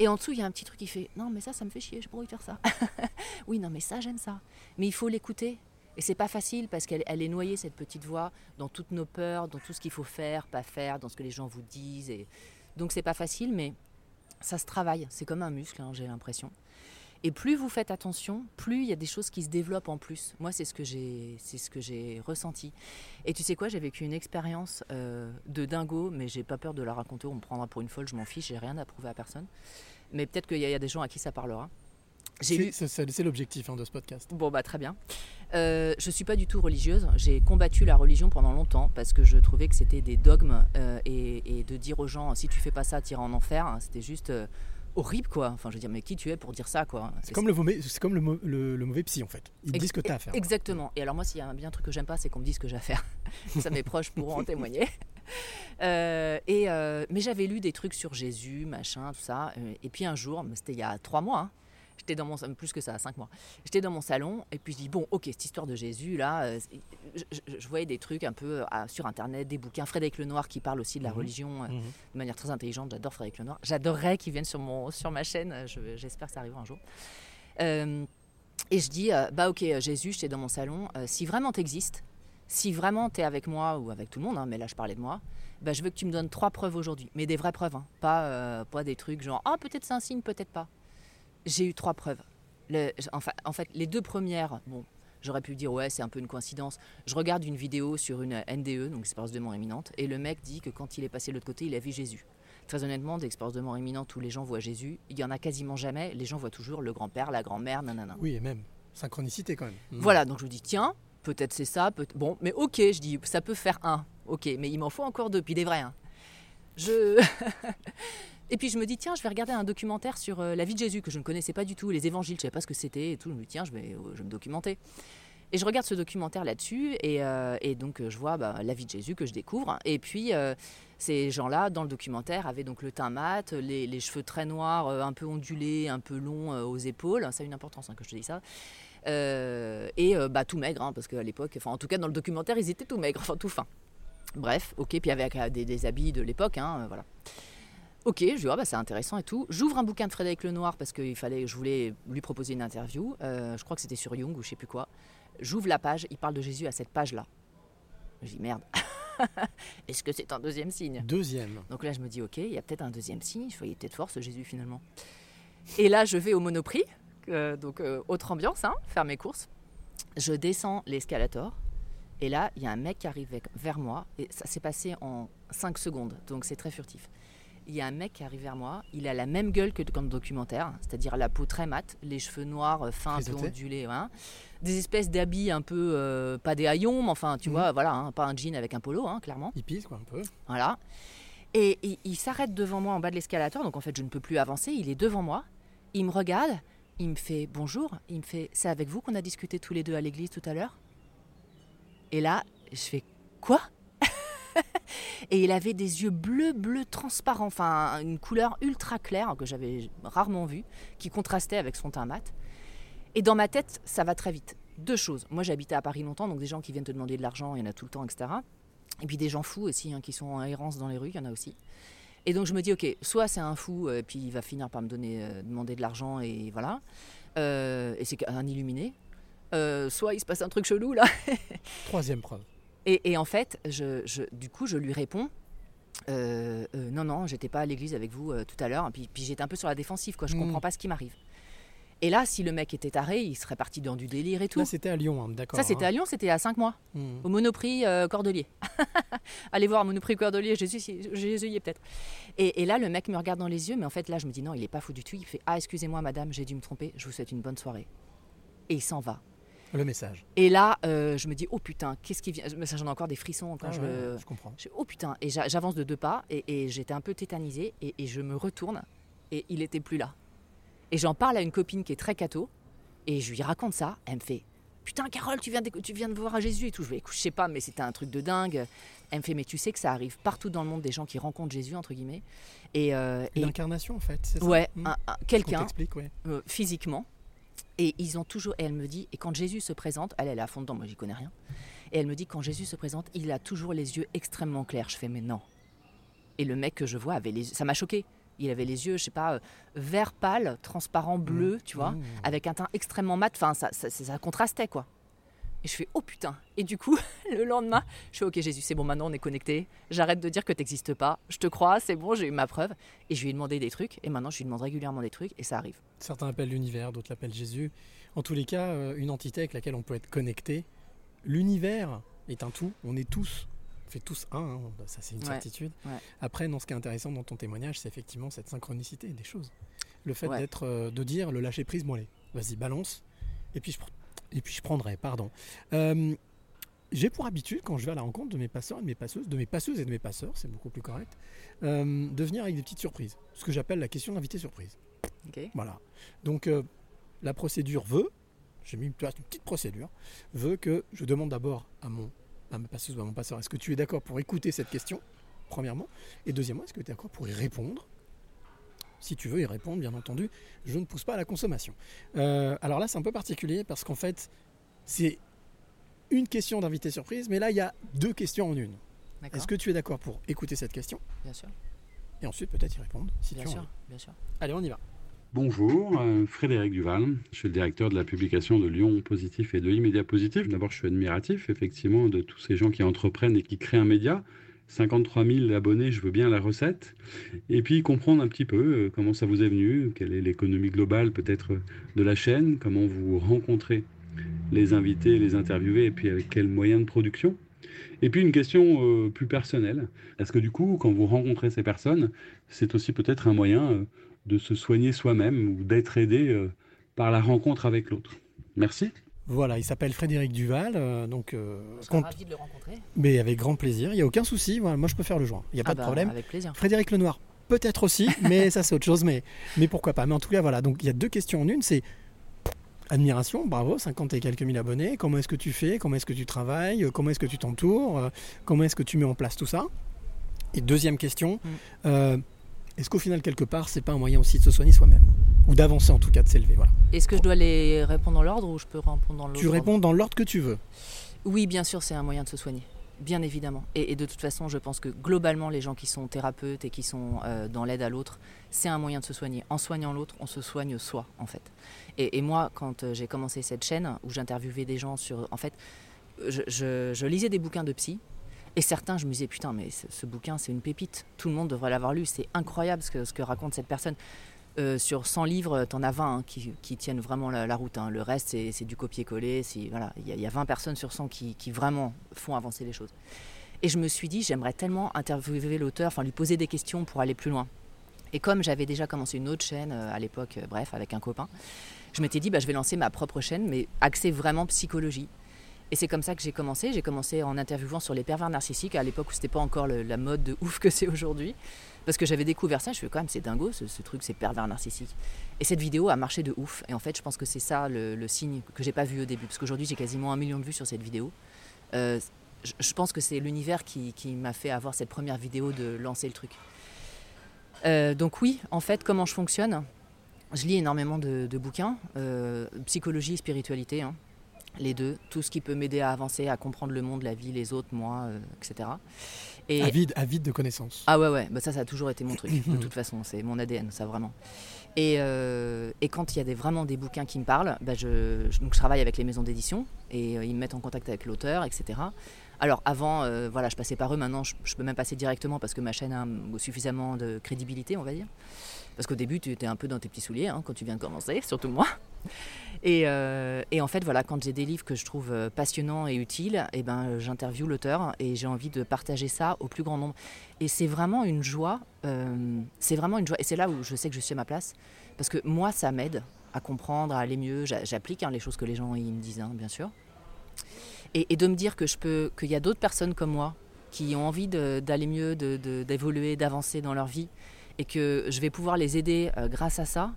Et en dessous, il y a un petit truc qui fait Non, mais ça, ça me fait chier, envie de faire ça. (laughs) oui, non, mais ça, j'aime ça. Mais il faut l'écouter. Et c'est pas facile parce qu'elle elle est noyée, cette petite voix, dans toutes nos peurs, dans tout ce qu'il faut faire, pas faire, dans ce que les gens vous disent. Et... Donc c'est pas facile, mais ça se travaille. C'est comme un muscle, hein, j'ai l'impression. Et plus vous faites attention, plus il y a des choses qui se développent en plus. Moi, c'est ce que j'ai, c'est ce que j'ai ressenti. Et tu sais quoi, j'ai vécu une expérience euh, de dingo, mais j'ai pas peur de la raconter. On me prendra pour une folle, je m'en fiche, j'ai rien à prouver à personne. Mais peut-être qu'il y a des gens à qui ça parlera. J'ai C'est l'objectif hein, de ce podcast. Bon, bah très bien. Euh, je suis pas du tout religieuse. J'ai combattu la religion pendant longtemps parce que je trouvais que c'était des dogmes euh, et, et de dire aux gens si tu fais pas ça, tu iras en enfer, hein, c'était juste euh, horrible quoi. Enfin, je veux dire, mais qui tu es pour dire ça quoi? C'est comme, le, mauvais- comme le, mau- le- le mauvais psy en fait. Ils Ex- disent ce que tu as à faire. Exactement. Et alors moi, s'il y a bien un truc que j'aime pas, c'est qu'on me dise ce que j'ai à faire. (laughs) Ça, mes proches pourront en (laughs) témoigner. Euh, et mais j'avais lu des trucs sur Jésus, machin, tout ça. Et puis un jour, c'était il y a trois mois, hein, j'étais dans mon plus que ça, cinq mois. J'étais dans mon salon et puis je dis bon, ok, cette histoire de Jésus là, euh, je, je- je voyais des trucs un peu euh, sur internet, des bouquins. Frédéric Lenoir qui parle aussi de la Mhm. religion euh, Mhm. de manière très intelligente. J'adore Frédéric Lenoir. J'adorerais qu'il vienne sur mon sur ma chaîne. Je- J'espère que ça arrivera un jour. Euh, et je dis, euh, bah ok, Jésus, j'étais dans mon salon. si vraiment t'existes, si vraiment t'es avec moi ou avec tout le monde, hein, mais là je parlais de moi, bah, je veux que tu me donnes trois preuves aujourd'hui. Mais des vraies preuves, hein, pas, pas des trucs genre, ah peut-être c'est un signe, peut-être pas. J'ai eu trois preuves. Le- enfin, en fait, les deux premières, bon, j'aurais pu dire, ouais, c'est un peu une coïncidence. Je regarde une vidéo sur une NDE, donc expérience de mort imminente, et le mec dit que quand il est passé de l'autre côté, il a vu Jésus. Très honnêtement, d'expérience de mort imminente où les gens voient Jésus, il y en a quasiment jamais. Les gens voient toujours le grand-père, la grand-mère, nanana. Oui, et même synchronicité quand même. Mhm. Voilà, donc je me dis, tiens, peut-être c'est ça, peut bon, mais ok, je dis, ça peut faire un, ok, mais il m'en faut encore deux, puis des vrais. hein. Je... (laughs) et puis je me dis, tiens, je vais regarder un documentaire sur euh, la vie de Jésus que je ne connaissais pas du tout, les évangiles, je ne savais pas ce que c'était et tout. Je me dis, tiens, je vais, euh, je me documenter. Et je regarde ce documentaire là-dessus, et, euh, donc je vois bah, la vie de Jésus que je découvre. Et puis ces gens-là, dans le documentaire, avaient donc le teint mat, les, cheveux très noirs, un peu ondulés, un peu longs aux épaules. Ça a une importance hein, que je te dis ça. Et bah, tout maigre, hein, parce qu'à l'époque, enfin en tout cas dans le documentaire, ils étaient tout maigres, enfin tout fins. Bref, ok, puis avec des, des habits de l'époque, hein, voilà. Ok, je dis, ah, bah, c'est intéressant et tout. J'ouvre un bouquin de Frédéric Lenoir parce que il fallait, je voulais lui proposer une interview. Euh, je crois que c'était sur Jung ou je sais plus quoi. J'ouvre la page, il parle de Jésus à cette page-là. Je dis, merde, (laughs) est-ce que c'est un deuxième signe? Deuxième. donc là, je me dis, ok, il y a peut-être un deuxième signe. Je voyais peut-être fort ce Jésus finalement. Et là, je vais au Monoprix, euh, donc euh, autre ambiance, hein, faire mes courses. Je descends l'escalator. Et là, il y a un mec qui arrive vers moi. Et ça s'est passé en 5 secondes, donc c'est très furtif. Il y a un mec qui arrive vers moi. Il a la même gueule que dans le documentaire, c'est-à-dire la peau très mate, les cheveux noirs, euh, fins, un peu Frisottés. ondulés. hein. Des espèces d'habits un peu, euh, pas des haillons, mais enfin, tu Mhm. vois, voilà, hein, pas un jean avec un polo, hein, clairement. Hippies quoi un peu. Voilà. Et il, il s'arrête devant moi en bas de l'escalator, donc en fait je ne peux plus avancer, il est devant moi. Il me regarde, il me fait bonjour, il me fait c'est avec vous qu'on a discuté tous les deux à l'église tout à l'heure? Et là, je fais quoi? (laughs) Et il avait des yeux bleus, bleus transparents, enfin une couleur ultra claire que j'avais rarement vue, qui contrastait avec son teint mat. Et dans ma tête, ça va très vite. Deux choses. Moi, habité à Paris longtemps, donc des gens qui viennent te demander de l'argent, il y en a tout le temps, etc. Et puis des gens fous aussi, hein, qui sont en errance dans les rues, il y en a aussi. Et donc je me dis, ok, soit c'est un fou, et puis il va finir par me donner, euh, demander de l'argent, et voilà. Euh, et c'est un illuminé. Euh, soit il se passe un truc chelou là. Troisième preuve. Et, et en fait, je, je- du coup, je lui réponds. euh, euh, non, non, j'étais pas à l'église avec vous euh, tout à l'heure. Puis, puis j'étais un peu sur la défensive, quoi. Je Mm. comprends pas ce qui m'arrive. Et là, si le mec était taré, il serait parti dans du délire et tout. Là, c'était à Lyon, hein, d'accord. Ça, c'était hein. à Lyon, c'était à 5 mois, Hmm. au Monoprix euh, Cordelier. (laughs) Allez voir Monoprix Cordelier, Jésus, Jésus y est peut-être. Et, et là, le mec me regarde dans les yeux, mais en fait, là, je me dis non, il est pas fou du tout. Il fait Ah, excusez-moi, madame, j'ai dû me tromper, je vous souhaite une bonne soirée. Et il s'en va. Le message. Et là, euh, je me dis Oh putain, qu'est-ce qui vient? Ça, J'en ai encore des frissons quand Ah je ouais, je comprends. Je oh putain, et j'a- j'avance de deux pas et, et j'étais un peu tétanisée et, et je me retourne et il était plus là. Et j'en parle à une copine qui est très catho et je lui raconte ça. Elle me fait putain Carole, tu viens de, tu viens de voir à Jésus et tout. Je vais écoute, je sais pas, mais c'était un truc de dingue. Elle me fait mais tu sais que ça arrive partout dans le monde des gens qui rencontrent Jésus entre guillemets et, euh, et- L'incarnation, en fait, c'est ça? Ouais, On quelqu'un ouais. euh, physiquement. Et ils ont toujours. Et elle me dit, et quand Jésus se présente, elle, elle est à fond dedans, moi j'y connais rien. Et elle me dit, quand Jésus se présente, il a toujours les yeux extrêmement clairs. Je fais, mais non. Et le mec que je vois avait les Ça m'a choqué. Il avait les yeux, je sais pas, euh, vert pâle, transparent, bleu, tu vois, Mmh. avec un teint extrêmement mat. Enfin, ça, ça, ça- ça contrastait, quoi. Et je fais, oh putain. Et du coup, (laughs) le lendemain, je fais, ok Jésus, c'est bon, maintenant on est connecté. J'arrête de dire que t'existes pas. Je te crois, c'est bon, j'ai eu ma preuve. Et je lui ai demandé des trucs. Et maintenant, je lui demande régulièrement des trucs. Et ça arrive. Certains appellent l'univers, d'autres l'appellent Jésus. En tous les cas, euh, une entité avec laquelle on peut être connecté. L'univers est un tout. On est tous, on fait tous un. hein, ça, c'est une Ouais, certitude. ouais. Après, non, ce qui est intéressant dans ton témoignage, c'est effectivement cette synchronicité des choses. Le fait Ouais. d'être, euh, de dire, le lâcher prise, moi, allez, vas-y, balance. Et puis je, et puis je prendrai, pardon. Euh, j'ai pour habitude, quand je vais à la rencontre de mes passeurs et de mes passeuses, de mes passeuses et de mes passeurs, c'est beaucoup plus correct, euh, de venir avec des petites surprises. Ce que j'appelle la question d'invité surprise. Voilà. Donc euh, la procédure veut, j'ai mis une, une petite procédure, veut que je demande d'abord à mon à ma passeuse ou à mon passeur, est-ce que tu es d'accord pour écouter cette question, premièrement, et deuxièmement, est-ce que tu es d'accord pour y répondre? Si tu veux y répondre, bien entendu, je ne pousse pas à la consommation. Euh, alors là, c'est un peu particulier parce qu'en fait, c'est une question d'invité surprise, mais là, il y a deux questions en une. Est-ce que tu es d'accord pour écouter cette question? Bien sûr. et ensuite peut-être y répondre si Bien tu sûr, bien sûr. Allez, on y va. Bonjour, euh, Frédéric Duval. Je suis le directeur de la publication de Lyon Positif et de l'Immédiat Positif. D'abord, je suis admiratif, effectivement, de tous ces gens qui entreprennent et qui créent un média. 53 000 abonnés, je veux bien la recette. Et puis comprendre un petit peu euh, comment ça vous est venu, quelle est l'économie globale peut-être de la chaîne, comment vous rencontrez les invités, les interviewés, et puis avec quels moyens de production. Et puis une question euh, plus personnelle. Est-ce que du coup, quand vous rencontrez ces personnes, c'est aussi peut-être un moyen euh, de se soigner soi-même ou d'être aidé euh, par la rencontre avec l'autre? Merci. Voilà, il s'appelle Frédéric Duval, euh, donc euh, On sera compte- ravis de le rencontrer. mais avec grand plaisir. Il n'y a aucun souci. Voilà, moi, je peux faire le joint. Il n'y a pas Ah de bah, problème. Avec plaisir. Frédéric Lenoir, peut-être aussi, mais (laughs) ça c'est autre chose. Mais, mais pourquoi pas Mais en tout cas, voilà. Donc il y a deux questions en une. C'est admiration, bravo, 50 et quelques mille abonnés. Comment est-ce que tu fais Comment est-ce que tu travailles Euh, Comment est-ce que tu t'entoures Euh, Comment est-ce que tu mets en place tout ça? Et deuxième question, Mm. euh, est-ce qu'au final quelque part, c'est pas un moyen aussi de se soigner soi-même? Ou d'avancer en tout cas, de s'élever Voilà. Est-ce que je dois les répondre dans l'ordre ou je peux répondre dans l'autre Tu réponds dans l'ordre que tu veux. Oui, bien sûr, c'est un moyen de se soigner. Bien évidemment. Et, et de toute façon, je pense que globalement, les gens qui sont thérapeutes et qui sont euh, dans l'aide à l'autre, c'est un moyen de se soigner. En soignant l'autre, on se soigne soi, en fait. Et, et moi, quand euh, j'ai commencé cette chaîne où j'interviewais des gens sur. En fait, je, je- je lisais des bouquins de psy. Et certains, je me disais, putain, mais ce, bouquin, c'est une pépite. Tout le monde devrait l'avoir lu. C'est incroyable ce que, raconte cette personne. Euh, sur 100 livres, t'en as 20 hein, qui, tiennent vraiment la, route. hein. Le reste, c'est du copier-coller. c'est- Voilà, il y, a- il y a 20 personnes sur 100 qui, qui vraiment font avancer les choses. Et je me suis dit, j'aimerais tellement interviewer l'auteur, enfin lui poser des questions pour aller plus loin. Et comme j'avais déjà commencé une autre chaîne euh, à l'époque, euh, bref, avec un copain, je m'étais dit, bah, je vais lancer ma propre chaîne, mais axée vraiment psychologie. Et c'est comme ça que j'ai commencé. J'ai commencé en interviewant sur les pervers narcissiques à l'époque où c'était pas encore la mode de ouf que c'est aujourd'hui. Parce que j'avais découvert ça, je fais quand même, c'est dingo ce, truc, c'est pervers narcissique. Et cette vidéo a marché de ouf. Et en fait, je pense que c'est ça le, signe que j'ai pas vu au début. Parce qu'aujourd'hui, j'ai quasiment un million de vues sur cette vidéo. Euh, je, pense que c'est l'univers qui, m'a fait avoir cette première vidéo de lancer le truc. Euh, donc oui, en fait, comment je fonctionne? Je lis énormément de, de bouquins, euh, psychologie, spiritualité, hein, les deux, tout ce qui peut m'aider à avancer, à comprendre le monde, la vie, les autres, moi, euh, etc. Et Avide, avide de connaissances. ah ouais, ouais, bah ça, ça a toujours été mon truc, (laughs) de toute façon, c'est mon ADN, ça vraiment. Et, euh, et quand il y a des, vraiment des bouquins qui me parlent, bah je, je- donc je travaille avec les maisons d'édition et euh, ils me mettent en contact avec l'auteur, etc. Alors avant, voilà, je passais par eux, maintenant je, je peux même passer directement parce que ma chaîne a suffisamment de crédibilité, on va dire. Parce qu'au début, tu étais un peu dans tes petits souliers hein, quand tu viens de commencer, surtout moi. Et, euh, et en fait, voilà, quand j'ai des livres que je trouve euh, passionnants et utiles, et ben, euh, j'interviewe l'auteur et j'ai envie de partager ça au plus grand nombre. Et c'est vraiment une joie. c'est vraiment une joie. Et c'est là où je sais que je suis à ma place. Parce que moi, ça m'aide à comprendre, à aller mieux. J'a- J'applique hein, les choses que les gens me disent, hein, bien sûr. Et, de me dire que je qu'il y a d'autres personnes comme moi qui ont envie d'aller mieux, d'évoluer, d'avancer dans leur vie, et que je vais pouvoir les aider grâce à ça.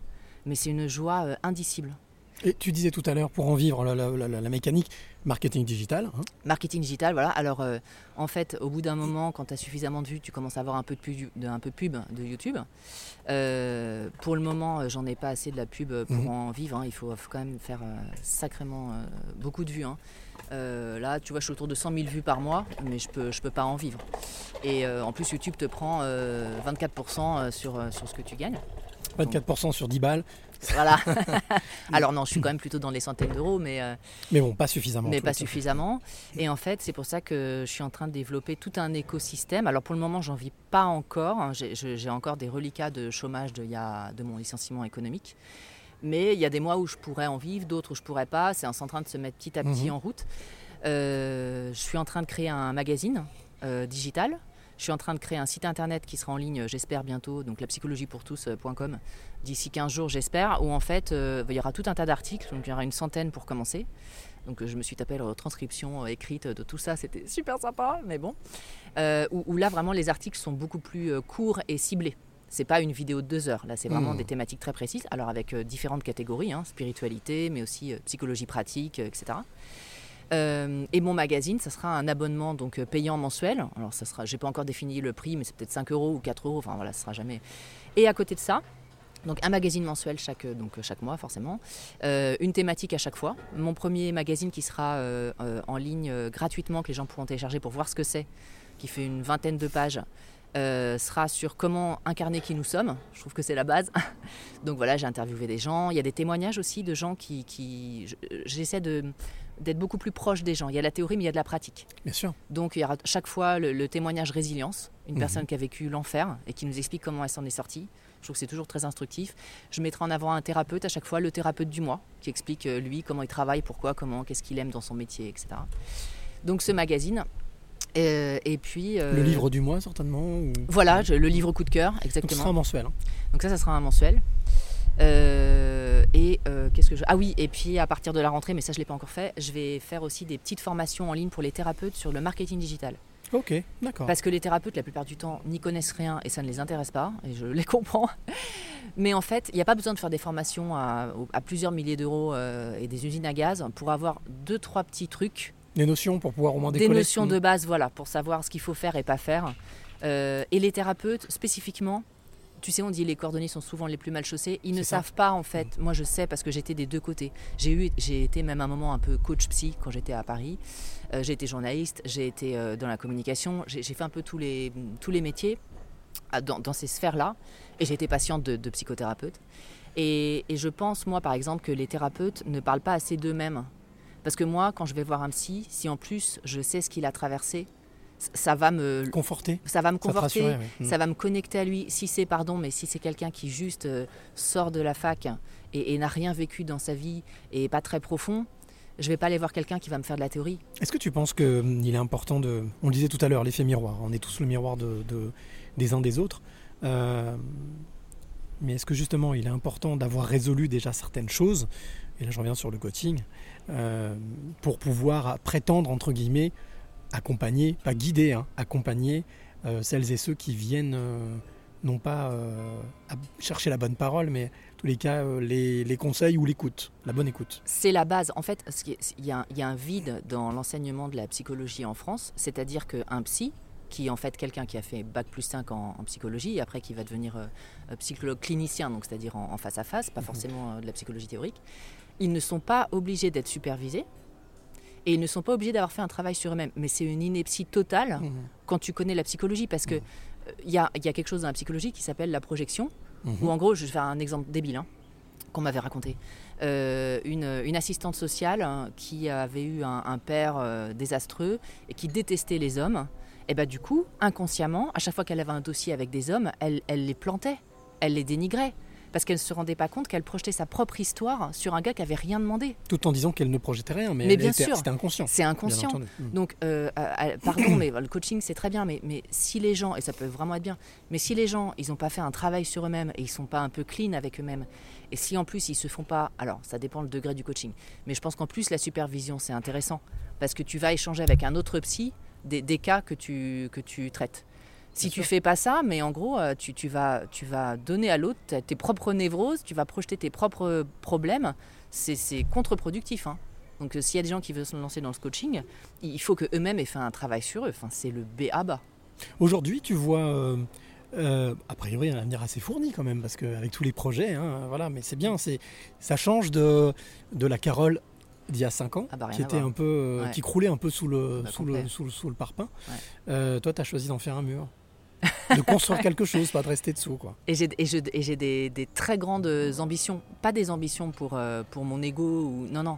Mais c'est une joie euh, indicible. Et tu disais tout à l'heure, pour en vivre la, la- la- la mécanique, marketing digital. hein. Marketing digital, voilà. Alors, euh, en fait, au bout d'un moment, quand tu as suffisamment de vues, tu commences à avoir un peu de pub de, un peu de, pub de YouTube. Euh, pour le moment, j'en ai pas assez de la pub pour Mhm. en vivre. hein. Il faut, faut quand même faire euh, sacrément beaucoup de vues. hein. Là, tu vois, je suis autour de 100 000 vues par mois, mais je peux, je peux pas en vivre. Et en plus, YouTube te prend euh, 24% sur, euh, sur ce que tu gagnes. 24% sur 10 balles. Voilà. (laughs) (laughs) Alors non, je suis quand même plutôt dans les centaines d'euros, mais... euh, Mais bon, pas suffisamment. mais pas suffisamment. Et en fait, c'est pour ça que je suis en train de développer tout un écosystème. Alors pour le moment, j'en vis pas encore. hein. J'ai- encore des reliquats de chômage de, il y a- de mon licenciement économique. Mais il y a des mois où je pourrais en vivre, d'autres où je pourrais pas. C'est en train de se mettre petit à petit Mhm. en route. Euh, je suis en train de créer un magazine euh, digital. Je suis en train de créer un site internet qui sera en ligne, j'espère bientôt, donc lapsychologiepourtous.com, d'ici 15 jours, j'espère, où en fait, euh, il y aura tout un tas d'articles, donc il y aura une centaine pour commencer. Donc euh, je me suis tapé la transcription euh, écrite de tout ça, c'était super sympa, mais bon. Euh, où, où là, vraiment, les articles sont beaucoup plus euh, courts et ciblés. C'est pas une vidéo de deux heures, là, c'est vraiment Mhm. des thématiques très précises, alors avec euh, différentes catégories, hein, spiritualité, mais aussi euh, psychologie pratique, euh, etc. Euh, et mon magazine, ça sera un abonnement donc euh, payant mensuel. Alors ça sera, j'ai pas encore défini le prix, mais c'est peut-être 5 euros ou 4 euros. Enfin voilà, ce sera jamais. Et à côté de ça, donc un magazine mensuel chaque, euh, donc, chaque mois forcément, une thématique à chaque fois. Mon premier magazine qui sera en ligne gratuitement, que les gens pourront télécharger pour voir ce que c'est, qui fait une vingtaine de pages, sera sur comment incarner qui nous sommes. Je trouve que c'est la base. (laughs) donc voilà, j'ai interviewé des gens. Il y a des témoignages aussi de gens qui... qui je- j'essaie de d'être beaucoup plus proche des gens. Il y a la théorie, mais il y a de la pratique. Bien sûr. Donc il y aura chaque fois le, le témoignage résilience, une Mhm. personne qui a vécu l'enfer et qui nous explique comment elle s'en est sortie. Je trouve que c'est toujours très instructif. Je mettrai en avant un thérapeute à chaque fois, le thérapeute du mois, qui explique euh, lui comment il travaille, pourquoi, comment, qu'est-ce qu'il aime dans son métier, etc. Donc ce magazine. Euh, et puis. euh, Le livre du mois, certainement. ou- Voilà, je- le livre coup de cœur, Donc, ce exactement. sera mensuel. hein. Donc ça, ça sera un mensuel. Euh, et euh, qu'est-ce que je... Ah oui, et puis à partir de la rentrée, mais ça je l'ai pas encore fait, je vais faire aussi des petites formations en ligne pour les thérapeutes sur le marketing digital. Ok, d'accord. Parce que les thérapeutes, la plupart du temps, n'y connaissent rien et ça ne les intéresse pas, et je les (laughs) comprends. Mais en fait, il n'y a pas besoin de faire des formations à, à plusieurs milliers d'euros euh, et des usines à gaz pour avoir deux, trois petits trucs Des notions pour pouvoir au moins des décoller. notions Mm. de base, voilà, pour savoir ce qu'il faut faire et pas faire. Euh, et les thérapeutes, spécifiquement, tu sais, on dit les cordonniers sont souvent les plus mal chaussés. Ils ne ça. savent pas, en fait. Moi, je sais parce que j'étais des deux côtés. J'ai eu, j'ai été même à un moment un peu coach psy quand j'étais à Paris. Euh, j'ai été journaliste, j'ai été euh, dans la communication. J'ai fait un peu tous les, tous les métiers à- dans, dans ces sphères-là. Et j'ai été patiente de, de psychothérapeute. Et, et je pense, moi, par exemple, que les thérapeutes ne parlent pas assez d'eux-mêmes. Parce que moi, quand je vais voir un psy, si en plus je sais ce qu'il a traversé, ça va me Conforter. ça va me Ça te conforter, rassurer, oui. Mm. ça va me connecter à lui. Si c'est, pardon, mais si c'est quelqu'un qui juste euh, sort de la fac et, et n'a rien vécu dans sa vie et est pas très profond, je vais pas aller voir quelqu'un qui va me faire de la théorie. Est-ce que tu penses qu'il est important de... On le disait tout à l'heure, l'effet miroir. On est tous le miroir de, de- des uns des autres. Euh, mais est-ce que justement il est important d'avoir résolu déjà certaines choses et là je reviens sur le coaching, euh, pour pouvoir prétendre, entre guillemets, accompagner, pas guider, hein, accompagner euh, celles et ceux qui viennent, euh, non pas euh, à chercher la bonne parole, mais en tous les cas, les, les conseils ou l'écoute, la bonne écoute. C'est la base. En fait, il y, a, il y a un vide dans l'enseignement de la psychologie en France, c'est-à-dire qu'un psy, qui est en fait quelqu'un qui a fait bac plus 5 en, en psychologie, et après qui va devenir euh, psychologue clinicien, donc c'est-à-dire en, en face à face, pas forcément euh, de la psychologie théorique, ils ne sont pas obligés d'être supervisés. Et ils ne sont pas obligés d'avoir fait un travail sur eux-mêmes. Mais c'est une ineptie totale Mhm. quand tu connais la psychologie, parce que euh, il y, a, il y a quelque chose dans la psychologie qui s'appelle la projection, Mhm. où en gros, je vais faire un exemple débile hein, qu'on m'avait raconté. Euh, une, une assistante sociale hein, qui avait eu un, un père euh, désastreux et qui détestait les hommes, et ben du coup, inconsciemment, à chaque fois qu'elle avait un dossier avec des hommes, elle, elle les plantait, elle les dénigrait, parce qu'elle ne se rendait pas compte qu'elle projetait sa propre histoire sur un gars qui avait rien demandé. Tout en disant qu'elle ne projetait rien, mais, bien était- sûr. c'était inconscient. C'est inconscient. Mhm. Donc, euh, pardon, mais le coaching c'est très bien, mais, mais si les gens, et ça peut vraiment être bien, mais si les gens, ils n'ont pas fait un travail sur eux-mêmes et ils sont pas un peu clean avec eux-mêmes, et si en plus ils se font pas, alors ça dépend le degré du coaching, mais je pense qu'en plus la supervision c'est intéressant parce que tu vas échanger avec un autre psy des, des cas que tu, que tu traites. Si tu fais pas ça, mais en gros, euh, tu, tu vas, tu vas donner à l'autre tes- propres névroses, tu vas projeter tes propres problèmes, c'est contre-productif. hein. Donc euh, s'il y a des gens qui veulent se lancer dans le coaching, il faut que eux-mêmes aient fait un travail sur eux. Enfin, c'est le B à bas. Aujourd'hui, tu vois, euh, euh, a priori, un avenir assez fourni quand même, parce qu'avec tous les projets, hein, voilà, mais c'est bien, ça change de, de la Carole d'il y a 5 ans, Ah bah, qui était un peu, euh, Ouais. qui croulait un peu sous le, Bah, sous le, sous, le- sous le parpaing. Ouais. Toi, tu as choisi d'en faire un mur. (laughs) de construire quelque chose, pas de rester dessous, quoi. Et j'ai et je- et j'ai des, des très grandes ambitions. Pas des ambitions pour, euh, pour mon ego. Ou... Non, non.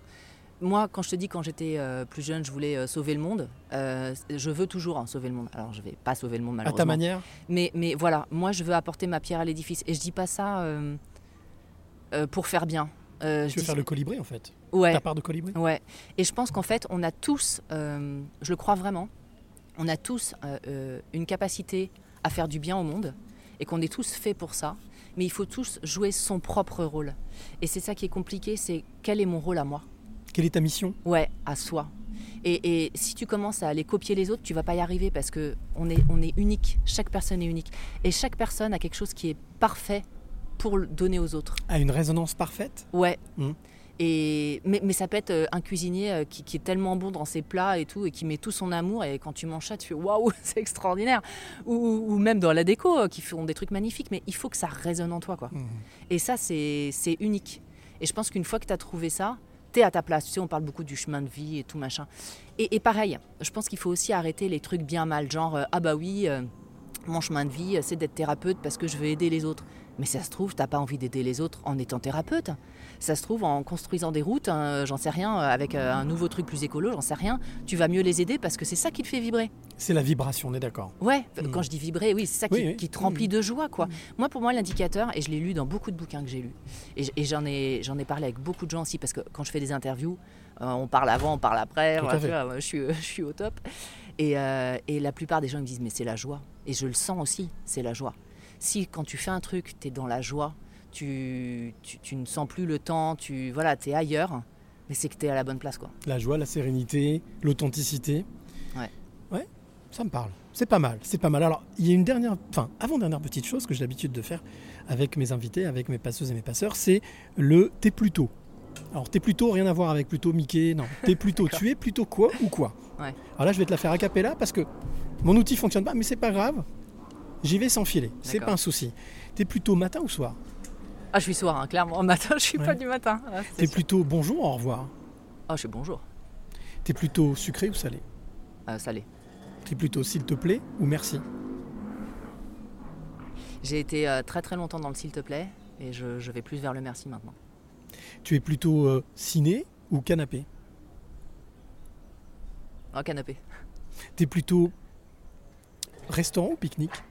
Moi, quand je te dis quand j'étais euh, plus jeune, je voulais euh, sauver le monde, je veux toujours hein, sauver le monde. Alors, je vais pas sauver le monde À malheureusement. ta manière Mais, mais voilà, moi, je veux apporter ma pierre à l'édifice. Et je dis pas ça pour faire bien. Je Tu veux dis- faire le colibri, en fait Ouais. Ta part de colibri Ouais. Et je pense qu'en fait, on a tous, je le crois vraiment, on a tous une capacité à faire du bien au monde et qu'on est tous faits pour ça. Mais il faut tous jouer son propre rôle. Et c'est ça qui est compliqué, c'est quel est mon rôle à moi? Quelle est ta mission? Ouais, à soi. Et, et si tu commences à aller copier les autres, tu vas pas y arriver parce que on est, on est unique. Chaque personne est unique. Et chaque personne a quelque chose qui est parfait pour le donner aux autres. A une résonance parfaite? Ouais. Mm. Et, mais, mais ça peut être euh, un cuisinier euh, qui, qui est tellement bon dans ses plats et tout, et qui met tout son amour, et quand tu manges ça, tu fais waouh, (laughs) c'est extraordinaire. Ou, ou même dans la déco, euh, qui font des trucs magnifiques, mais il faut que ça résonne en toi. quoi. Mhm. Et ça, c'est unique. Et je pense qu'une fois que tu as trouvé ça, tu es à ta place. Tu sais, on parle beaucoup du chemin de vie et tout machin. Et, et pareil, je pense qu'il faut aussi arrêter les trucs bien mal, genre ah bah oui, euh, mon chemin de vie, c'est d'être thérapeute parce que je veux aider les autres. Mais ça se trouve, t'as pas envie d'aider les autres en étant thérapeute. Ça se trouve, en construisant des routes, hein, j'en sais rien, euh, avec euh, un nouveau truc plus écolo, j'en sais rien, tu vas mieux les aider parce que c'est ça qui te fait vibrer. C'est la vibration, on est d'accord. Ouais, Mm. quand je dis vibrer, oui, c'est ça qui, Oui, oui. qui te remplit Mm. de joie, quoi. Moi, pour moi, l'indicateur, et je l'ai lu dans beaucoup de bouquins que j'ai lus, et, j'en ai, j'en ai parlé avec beaucoup de gens aussi, parce que quand je fais des interviews, euh, on parle avant, on parle après, voilà, tu vois, je, suis, je suis au top. Et, euh, et la plupart des gens me disent, mais c'est la joie. Et je le sens aussi, c'est la joie. Si quand tu fais un truc, tu es dans la joie, tu, tu, tu ne sens plus le temps, tu voilà, es ailleurs, mais c'est que tu es à la bonne place, quoi. La joie, la sérénité, l'authenticité. Ouais. Ouais, ça me parle. C'est pas mal, c'est pas mal. Alors, il y a une dernière, enfin, avant-dernière petite chose que j'ai l'habitude de faire avec mes invités, avec mes passeuses et mes passeurs, c'est le t'es plutôt. Alors, t'es plutôt, rien à voir avec plutôt Mickey, non. (laughs) T'es plutôt, tu es plutôt quoi ou quoi? Ouais. Alors là, je vais te la faire a cappella parce que mon outil fonctionne pas, mais c'est pas grave. J'y vais sans filer, c'est pas un souci. T'es plutôt matin ou soir? Ah, je suis soir, hein, clairement. Matin, (laughs) je suis Ouais. pas du matin. Ah, T'es plutôt bonjour ou au revoir? Ah, je suis bonjour. T'es plutôt sucré ou salé? Euh, salé. T'es plutôt s'il te plaît ou merci? J'ai été euh, très très longtemps dans le s'il te plaît et je, je vais plus vers le merci maintenant. Tu es plutôt euh, ciné ou canapé? Un canapé, T'es plutôt restaurant ou pique-nique?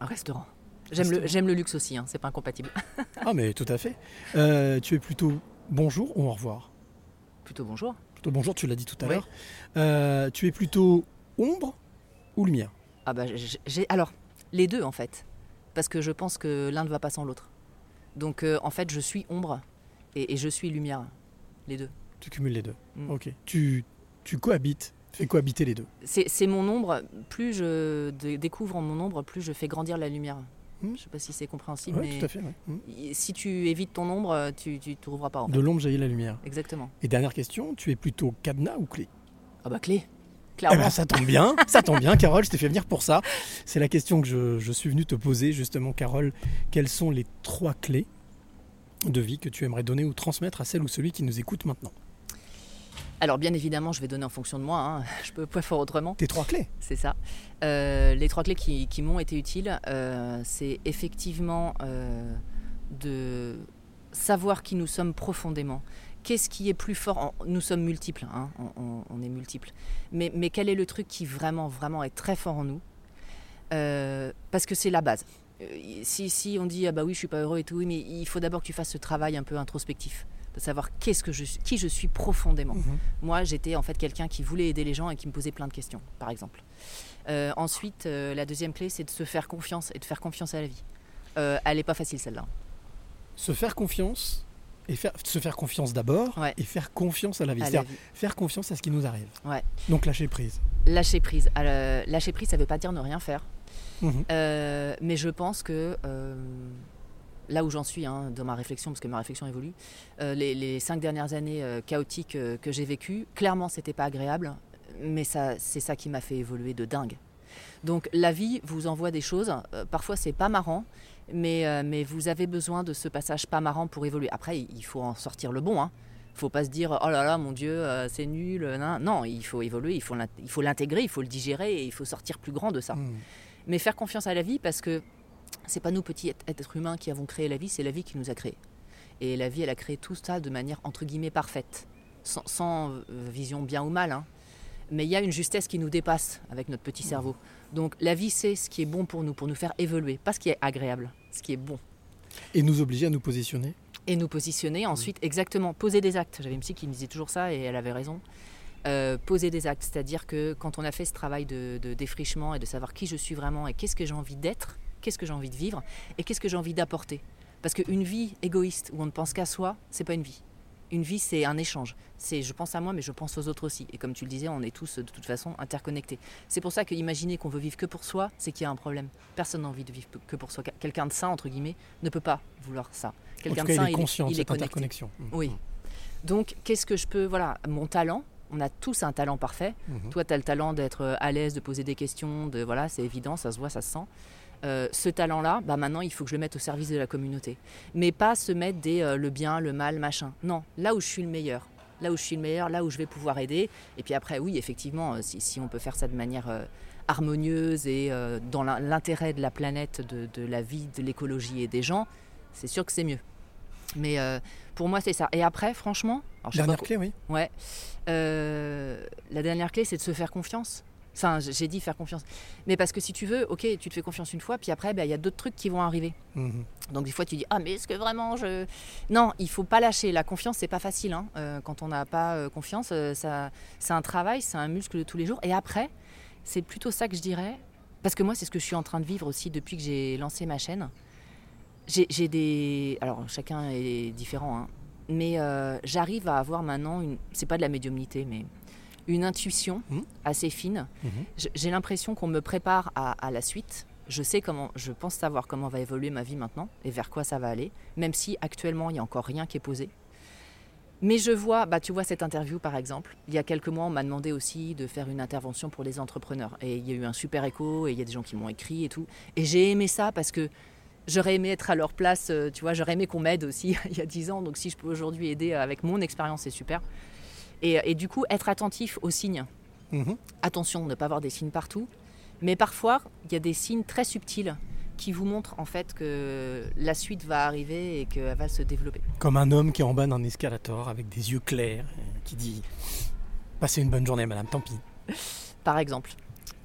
Un restaurant. J'aime le, Restaurant. j'aime le luxe aussi, hein, c'est pas incompatible. (laughs) Ah mais tout à fait. Euh, tu es plutôt bonjour ou au revoir? Plutôt bonjour. Plutôt bonjour, tu l'as dit tout à Oui. l'heure. Euh, tu es plutôt ombre ou lumière Ah bah j'ai, alors les deux en fait, parce que je pense que l'un ne va pas sans l'autre. Donc euh, en fait je suis ombre et, et je suis lumière. les deux. Tu cumules les deux. Mm. Ok. Tu, tu cohabites, fais cohabiter les deux. C'est mon ombre. Plus je dé- découvre mon ombre, plus je fais grandir la lumière. Mm. Je sais pas si c'est compréhensible, Ouais, mais tout à fait. ouais. Mm. y- si tu évites ton ombre, tu ne trouveras pas. En fait. De l'ombre jaillit la lumière. Exactement. Et dernière question, tu es plutôt cadenas ou clé? Ah bah clé. Eh Clairement. ben, ça tombe bien, (laughs) ça tombe bien, Carole, je t'ai fait venir pour ça. C'est la question que je, je suis venu te poser, justement, Carole. Quelles sont les trois clés de vie que tu aimerais donner ou transmettre à celle ou celui qui nous écoute maintenant? Alors bien évidemment, je vais donner en fonction de moi. Hein. (laughs) Je peux pas faire autrement. Tes trois clés C'est ça. Euh, les trois clés qui, qui m'ont été utiles, euh, c'est effectivement euh, de savoir qui nous sommes profondément. Qu'est-ce qui est plus fort Nous sommes multiples, hein, on, on- on est multiples. Mais, mais quel est le truc qui vraiment, vraiment est très fort en nous? Parce que c'est la base. Si, si on dit ah bah oui je suis pas heureux et tout, oui, mais il faut d'abord que tu fasses ce travail un peu introspectif, de savoir qu'est-ce que je, suis- qui je suis profondément. Mhm. Moi, j'étais en fait quelqu'un qui voulait aider les gens et qui me posait plein de questions, par exemple. Euh, ensuite, euh, la deuxième clé, c'est de se faire confiance et de faire confiance à la vie. Euh, elle n'est pas facile celle-là. Se faire confiance, et faire, se faire confiance d'abord, Ouais. et faire confiance à la vie. C'est-à-dire faire confiance à ce qui nous arrive. Ouais. Donc lâcher prise. Lâcher prise. Alors, lâcher prise, ça ne veut pas dire ne rien faire. Mhm. Mais je pense que là où j'en suis hein, dans ma réflexion, parce que ma réflexion évolue, euh, les, les cinq dernières années euh, chaotiques euh, que j'ai vécues, clairement, c'était pas agréable, mais ça, c'est ça qui m'a fait évoluer de dingue. Donc la vie vous envoie des choses. parfois, c'est pas marrant, mais, mais vous avez besoin de ce passage pas marrant pour évoluer. Après, il faut en sortir le bon. Hein. faut pas se dire oh là là mon dieu c'est nul non il faut évoluer il faut l'intégrer il faut le digérer et il faut sortir plus grand de ça Mhm. mais faire confiance à la vie parce que c'est pas nous petits êtres- humains qui avons créé la vie, c'est la vie qui nous a créés. Et la vie, elle a créé tout ça de manière entre guillemets parfaite, sans, sans, euh, vision bien ou mal. hein. Mais il y a une justesse qui nous dépasse avec notre petit cerveau. Donc la vie, c'est ce qui est bon pour nous, pour nous faire évoluer, pas ce qui est agréable, ce qui est bon. Et nous obliger à nous positionner? Et nous positionner ensuite, exactement, poser des actes. J'avais une psy qui me disait toujours ça et elle avait raison. Euh, poser des actes, c'est-à-dire que quand on a fait ce travail de, de défrichement et de savoir qui je suis vraiment et qu'est-ce que j'ai envie d'être, qu'est-ce que j'ai envie de vivre et qu'est-ce que j'ai envie d'apporter. Parce qu'une vie égoïste où on ne pense qu'à soi, c'est pas une vie. Une vie, c'est un échange. C'est je pense à moi, mais je pense aux autres aussi. Et comme tu le disais, on est tous de toute façon interconnectés. C'est pour ça que imaginer qu'on veut vivre que pour soi, c'est qu'il y a un problème. Personne n'a envie de vivre que pour soi. Quelqu'un de sain, entre guillemets, ne peut pas vouloir ça. Quelqu'un de sain, il est conscient de il cette interconnexion. Mhm. Oui. Donc, qu'est-ce que je peux. Voilà, mon talent, on a tous un talent parfait. Mhm. Toi, tu as le talent d'être euh, à l'aise, de poser des questions, de voilà, c'est évident, ça se voit, ça se sent. Euh, ce talent-là, bah maintenant, il faut que je le mette au service de la communauté. Mais pas se mettre des euh, le bien, le mal, machin. Non, là où je suis le meilleur. Là où je suis le meilleur, là où je vais pouvoir aider. Et puis après, oui, effectivement, euh, si, si on peut faire ça de manière euh, harmonieuse et dans l'in- l'intérêt de la planète, de, de la vie, de l'écologie et des gens, c'est sûr que c'est mieux. Mais pour moi, c'est ça. Et après, franchement, alors, je sais Dernière pas- clé, oui. Ouais. La dernière clé, c'est de se faire confiance. Enfin, j'ai dit faire confiance. Mais parce que si tu veux, ok, tu te fais confiance une fois, puis après, ben, il y a d'autres trucs qui vont arriver. Mhm. Donc des fois, tu dis ah mais est-ce que vraiment je? Non, il faut pas lâcher. La confiance, c'est pas facile. hein. Euh, quand on n'a pas euh, confiance, euh, ça, c'est un travail, c'est un muscle de tous les jours. Et après, c'est plutôt ça que je dirais, parce que moi, c'est ce que je suis en train de vivre aussi depuis que j'ai lancé ma chaîne. J'ai des, alors chacun est différent, hein. mais j'arrive à avoir maintenant une, c'est pas de la médiumnité, mais une intuition Mhm. assez fine. Je- J'ai l'impression qu'on me prépare à, à la suite. Je sais comment, je pense savoir comment va évoluer ma vie maintenant et vers quoi ça va aller, même si actuellement il n'y a encore rien qui est posé. Mais je vois, bah tu vois cette interview par exemple. Il y a quelques mois, on m'a demandé aussi de faire une intervention pour les entrepreneurs et il y a eu un super écho et il y a des gens qui m'ont écrit et tout. Et j'ai aimé ça parce que j'aurais aimé être à leur place. euh, Tu vois, j'aurais aimé qu'on m'aide aussi (laughs) il y a 10 ans. Donc si je peux aujourd'hui aider avec mon expérience, c'est super. Et, et du coup, être attentif aux signes. Mhm. Attention, ne pas avoir des signes partout. Mais parfois, il y a des signes très subtils qui vous montrent en fait que la suite va arriver et qu'elle va se développer. Comme un homme qui est en bas d'un escalator avec des yeux clairs, euh, qui dit Passez une bonne journée, madame, tant pis. (laughs) Par exemple.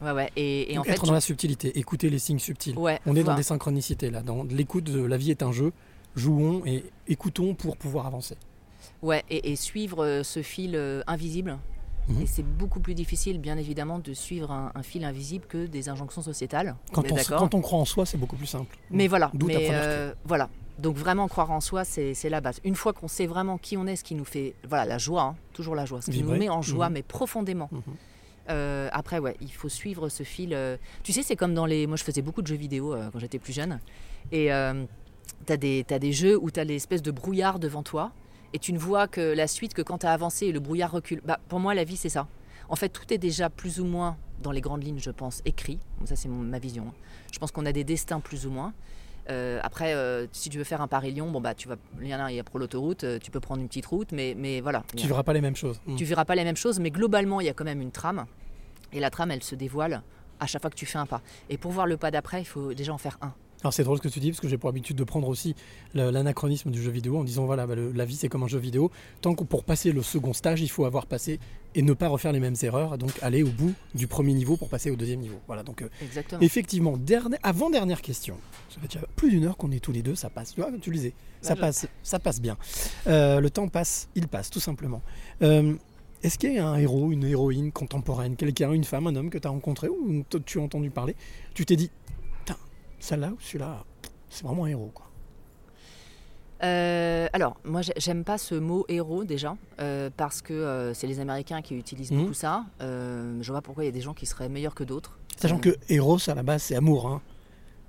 Ouais, ouais. Et, et en Donc, fait, être dans la subtilité, écouter les signes subtils. Ouais, On est dans voir. des synchronicités là, dans l'écoute de la vie est un jeu. Jouons et écoutons pour pouvoir avancer. Ouais, et, et suivre euh, ce fil euh, invisible. Mhm. Et c'est beaucoup plus difficile, bien évidemment, de suivre un, un fil invisible que des injonctions sociétales. Quand on, d'accord quand on croit en soi, c'est beaucoup plus simple. Mais voilà, mais euh, voilà. Donc vraiment croire en soi, c'est la base. Une fois qu'on sait vraiment qui on est, ce qui nous fait, voilà, la joie, hein, toujours la joie, ce qui Vibrer. nous met en joie, Mhm. mais profondément. Mhm. Euh, après, ouais, il faut suivre ce fil. euh, Tu sais, c'est comme dans les. Moi, je faisais beaucoup de jeux vidéo quand j'étais plus jeune. Et t'as des, t'as des jeux où t'as l'espèce de brouillard devant toi. Et tu ne vois que la suite que quand t'as avancé et le brouillard recule. Bah, pour moi, la vie, c'est ça. En fait, tout est déjà plus ou moins, dans les grandes lignes, je pense, écrit. Bon, ça, c'est ma vision. hein. Je pense qu'on a des destins plus ou moins. Euh, après, euh, si tu veux faire un Paris-Lyon, bon, bah, tu vas, il y en a, il y a pour l'autoroute, euh, tu peux prendre une petite route, mais, mais voilà. Tu verras pas les mêmes choses. Mm. tu verras pas les mêmes choses, mais globalement, il y a quand même une trame. Et la trame, elle se dévoile à chaque fois que tu fais un pas. Et pour voir le pas d'après, il faut déjà en faire un. Alors c'est drôle ce que tu dis parce que j'ai pour habitude de prendre aussi l'anachronisme du jeu vidéo en disant voilà bah, le- la vie c'est comme un jeu vidéo. Tant que pour passer le second stage il faut avoir passé et ne pas refaire les mêmes erreurs donc aller au bout du premier niveau pour passer au deuxième niveau. Voilà donc euh, Exactement. effectivement dernier, avant dernière question. Ça fait déjà plus d'une heure qu'on est tous les deux ça passe. Tu vois tu le disais ça je- passe ça passe bien. Euh, le temps passe il passe tout simplement. Euh, est-ce qu'il y a un héros, une héroïne contemporaine, quelqu'un, une femme, un homme que tu as rencontré ou que tu as entendu parler? Tu t'es dit, celle-là ou celui-là, c'est vraiment un héros. Quoi. Euh, alors, moi, j'ai- j'aime pas ce mot héros déjà, euh, parce que euh, c'est les Américains qui utilisent Mhm. beaucoup ça. Je vois pourquoi il y a des gens qui seraient meilleurs que d'autres. Sachant que héros, à la base, c'est amour. Hein.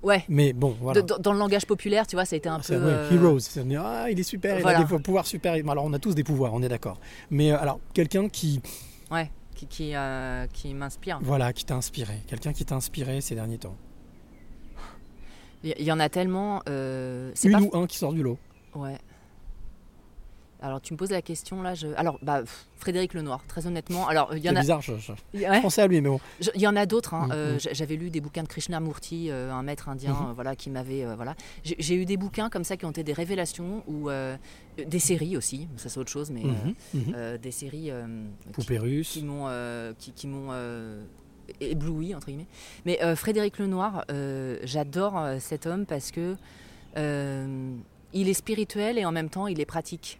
Ouais. Mais bon, voilà. De- dans, le langage populaire, tu vois, ça a été un C'est peu. ouais, heroes, c'est dire ah il est super, Voilà. il a des pouvoirs super. Alors on a tous des pouvoirs, on est d'accord. Mais alors quelqu'un qui Ouais, qui, qui, qui m'inspire. voilà qui t'a inspiré, quelqu'un qui t'a inspiré ces derniers temps. Il y- en a tellement. euh, c'est Une pas ou un qui sort du lot. Ouais. Alors tu me poses la question là. Je... Alors bah Frédéric Lenoir, très honnêtement. Alors il y en C'est a. bizarre, je, je- Ouais. pensais à lui, mais bon. Je- Il y en a d'autres. hein. Mm, Euh, mm. J'avais lu des bouquins de Krishnamurti, euh, un maître indien, Mhm. euh, voilà, qui m'avait, euh, voilà. J'ai eu des bouquins comme ça qui ont été des révélations ou des séries aussi. Ça c'est autre chose, mais mhm. euh, des séries euh, qui- Poupée russe. qui m'ont, qui, qui m'ont ébloui entre guillemets. Mais euh, Frédéric Lenoir, euh, j'adore euh, cet homme parce que euh, il est spirituel et en même temps il est pratique.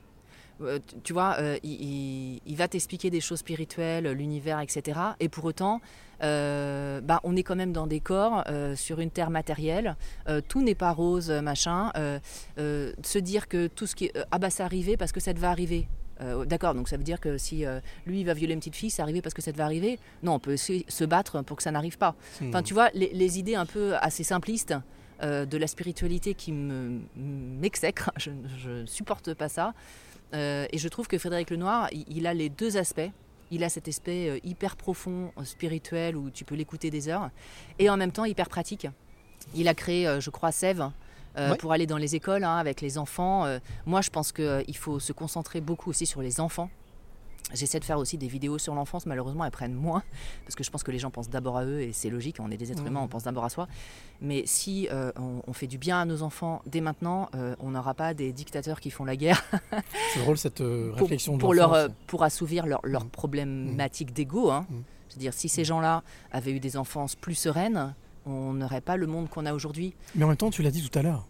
Tu- vois, il, va t'expliquer des choses spirituelles, l'univers, etc. Et pour autant, bah, on est quand même dans des corps, sur une terre matérielle. Tout n'est pas rose, machin. Se dire que tout ce qui ah bah ça arrivé parce que ça te va arriver. Euh, D'accord, donc ça veut dire que si euh, lui il va violer une petite fille, c'est arrivé parce que ça te va arriver. Non, on peut se battre pour que ça n'arrive pas. Enfin, Hmm. tu vois, les, les idées un peu assez simplistes euh, de la spiritualité qui me m'exècrent, (laughs) je ne supporte pas ça. Et je trouve que Frédéric Lenoir, il, il a les deux aspects. Il a cet aspect hyper profond, spirituel, où tu peux l'écouter des heures, et en même temps hyper pratique. Il a créé, je crois, Sève. Euh, Ouais. pour aller dans les écoles hein, avec les enfants. Euh, moi, je pense qu'il faut se concentrer beaucoup aussi sur les enfants. J'essaie de faire aussi des vidéos sur l'enfance, malheureusement elles prennent moins, (laughs) parce que je pense que les gens pensent d'abord à eux et c'est logique, on est des êtres Mhm. humains, on pense d'abord à soi. Mais si euh, on, on fait du bien à nos enfants dès maintenant, euh, on n'aura pas des dictateurs qui font la guerre (laughs) C'est drôle cette euh, pour, réflexion de leur, euh, pour assouvir leur Mhm. problématiques d'ego. Hein. Mhm. C'est-à-dire, si ces gens-là avaient eu des enfances plus sereines, on n'aurait pas le monde qu'on a aujourd'hui. Mais en même temps, tu l'as dit tout à l'heure,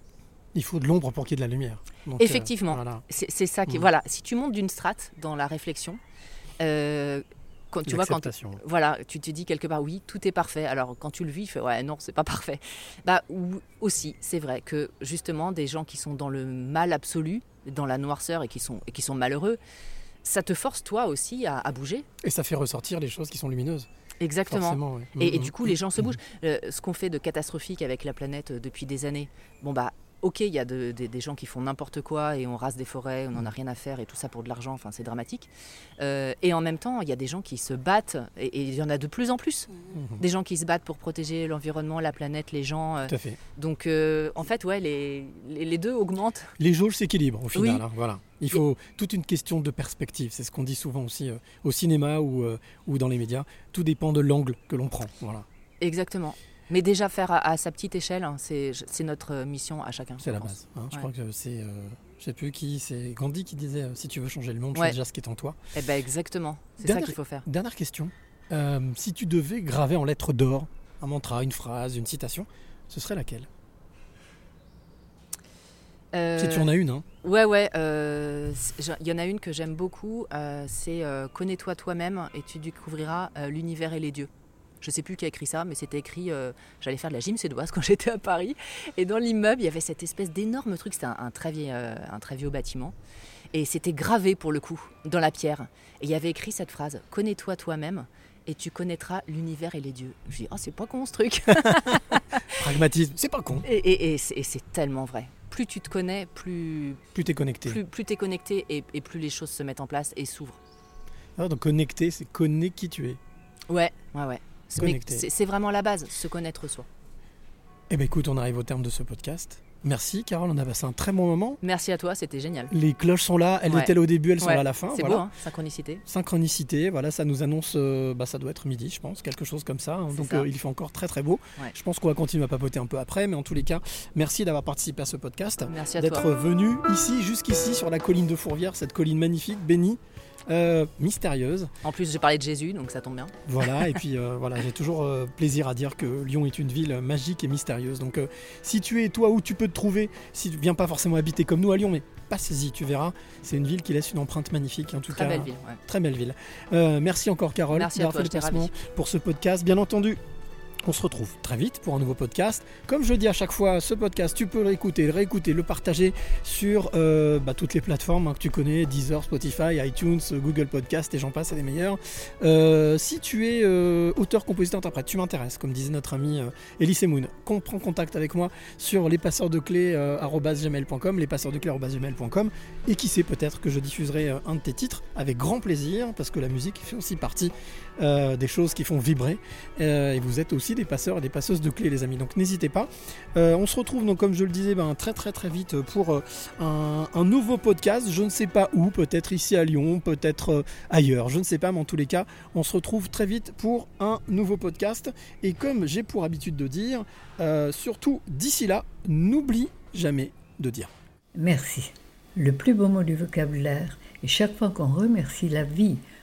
il faut de l'ombre pour qu'il y ait de la lumière. Donc, euh, Effectivement. voilà. C'est ça qui. Mhm. Voilà, si tu montes d'une strate dans la réflexion, euh, quand, tu vois, quand, voilà, tu te dis quelque part, oui, tout est parfait. Alors quand tu le vis, tu fais, ouais, non, c'est pas parfait. Bah, ou- aussi, c'est vrai que justement, des gens qui sont dans le mal absolu, dans la noirceur et qui sont, et qui sont malheureux, ça te force toi aussi à, à bouger. Et ça fait ressortir les choses qui sont lumineuses. Exactement. Ouais. Et, et Mhm. du coup, les gens se bougent. Euh, ce qu'on fait de catastrophique avec la planète euh, depuis des années, bon bah. Ok, il y a de- de- des gens qui font n'importe quoi et on rase des forêts, on n'en a rien à faire et tout ça pour de l'argent, enfin c'est dramatique. Euh, et en même temps, il y a des gens qui se battent et il y en a de plus en plus. Mhm. Des gens qui se battent pour protéger l'environnement, la planète, les gens. euh. Tout à fait. donc euh, en fait, ouais, les, les, les deux augmentent. Les jauges s'équilibrent au final. Oui. hein, voilà. Il faut toute une question de perspective. C'est ce qu'on dit souvent aussi au cinéma ou, ou dans les médias. Tout dépend de l'angle que l'on prend. Voilà. Exactement. Mais déjà faire à, à sa petite échelle, hein, c'est notre euh, mission à chacun. C'est la pense. base. hein. Je crois que c'est, euh, je sais plus qui, c'est Gandhi qui disait euh, si tu veux changer le monde, fais déjà ce qui est en toi. Eh ben exactement, c'est ça qu'il faut faire. Dernière question. Euh, si tu devais graver en lettres d'or un mantra, une phrase, une citation, ce serait laquelle? Si tu en as une, hein. Ouais, ouais. euh, Il y en a une que j'aime beaucoup. euh, c'est euh, Connais-toi toi-même et tu découvriras euh, l'univers et les dieux. Je sais plus qui a écrit ça, mais c'était écrit. euh, J'allais faire de la gym suédoise (laughs) quand j'étais à Paris. Et dans l'immeuble, il y avait cette espèce d'énorme truc. C'était un, un très vieil, euh, un très vieux bâtiment. Et c'était gravé pour le coup, dans la pierre. Et il y avait écrit cette phrase Connais-toi toi-même et tu connaîtras l'univers et les dieux. Je dit, oh, c'est pas con ce truc. (laughs) Pragmatisme, c'est pas con. et et- et c'est et c'est tellement vrai. Plus tu te connais, plus, Plus t'es connecté. plus, plus tu es connecté et, et plus les choses se mettent en place et s'ouvrent. Ah, donc connecté, c'est connaître qui tu es. Ouais, ouais, ouais. C'est- vraiment la base, se connaître soi. Eh ben écoute, on arrive au terme de ce podcast. Merci Carole, on a passé un très bon moment. Merci à toi, c'était génial. Les cloches sont là, elles Ouais. étaient là au début, elles sont là à la fin. C'est voilà. beau, hein, synchronicité. Synchronicité, voilà, ça nous annonce, euh, bah, ça doit être midi, je pense, quelque chose comme ça. hein. Donc ça. euh, il fait encore très très beau. Ouais. Je pense qu'on va continuer à papoter un peu après, mais en tous les cas, merci d'avoir participé à ce podcast, Merci à d'être venu ici, jusqu'ici, sur la colline de Fourvière, cette colline magnifique, bénie, euh, mystérieuse. En plus, j'ai parlé de Jésus, donc ça tombe bien. Voilà, et (laughs) puis euh, voilà, j'ai toujours euh, plaisir à dire que Lyon est une ville magique et mystérieuse. Donc si tu es toi où tu peux te trouver, si tu viens pas forcément habiter comme nous à Lyon, mais passe-y, tu verras. C'est une ville qui laisse une empreinte magnifique, en tout Très cas. belle ville. ouais. Très belle ville. Merci encore Carole Merci d'avoir fait le pour ce podcast. Bien entendu, on se retrouve très vite pour un nouveau podcast. Comme je dis à chaque fois, ce podcast, tu peux le réécouter, le réécouter, le partager sur euh, bah, toutes les plateformes hein, que tu connais, Deezer, Spotify, iTunes, Google Podcast et j'en passe, c'est les meilleurs. Euh, si tu es euh, auteur, compositeur, interprète, tu m'intéresses, comme disait notre ami Elise Moon, qu'on prend contact avec moi sur lespasseursdeclés.com, lespasseursdeclés.com et qui sait peut-être que je diffuserai un de tes titres avec grand plaisir parce que la musique fait aussi partie euh, des choses qui font vibrer. Euh, et vous êtes aussi des passeurs et des passeuses de clés les amis. Donc n'hésitez pas. Euh, on se retrouve donc comme je le disais ben, très très très vite pour un, nouveau podcast. Je ne sais pas où peut-être ici à Lyon peut-être ailleurs. Je ne sais pas mais en tous les cas on se retrouve très vite pour un nouveau podcast. Et comme j'ai pour habitude de dire surtout d'ici là n'oublie jamais de dire. Merci. Le plus beau mot du vocabulaire, et chaque fois qu'on remercie la vie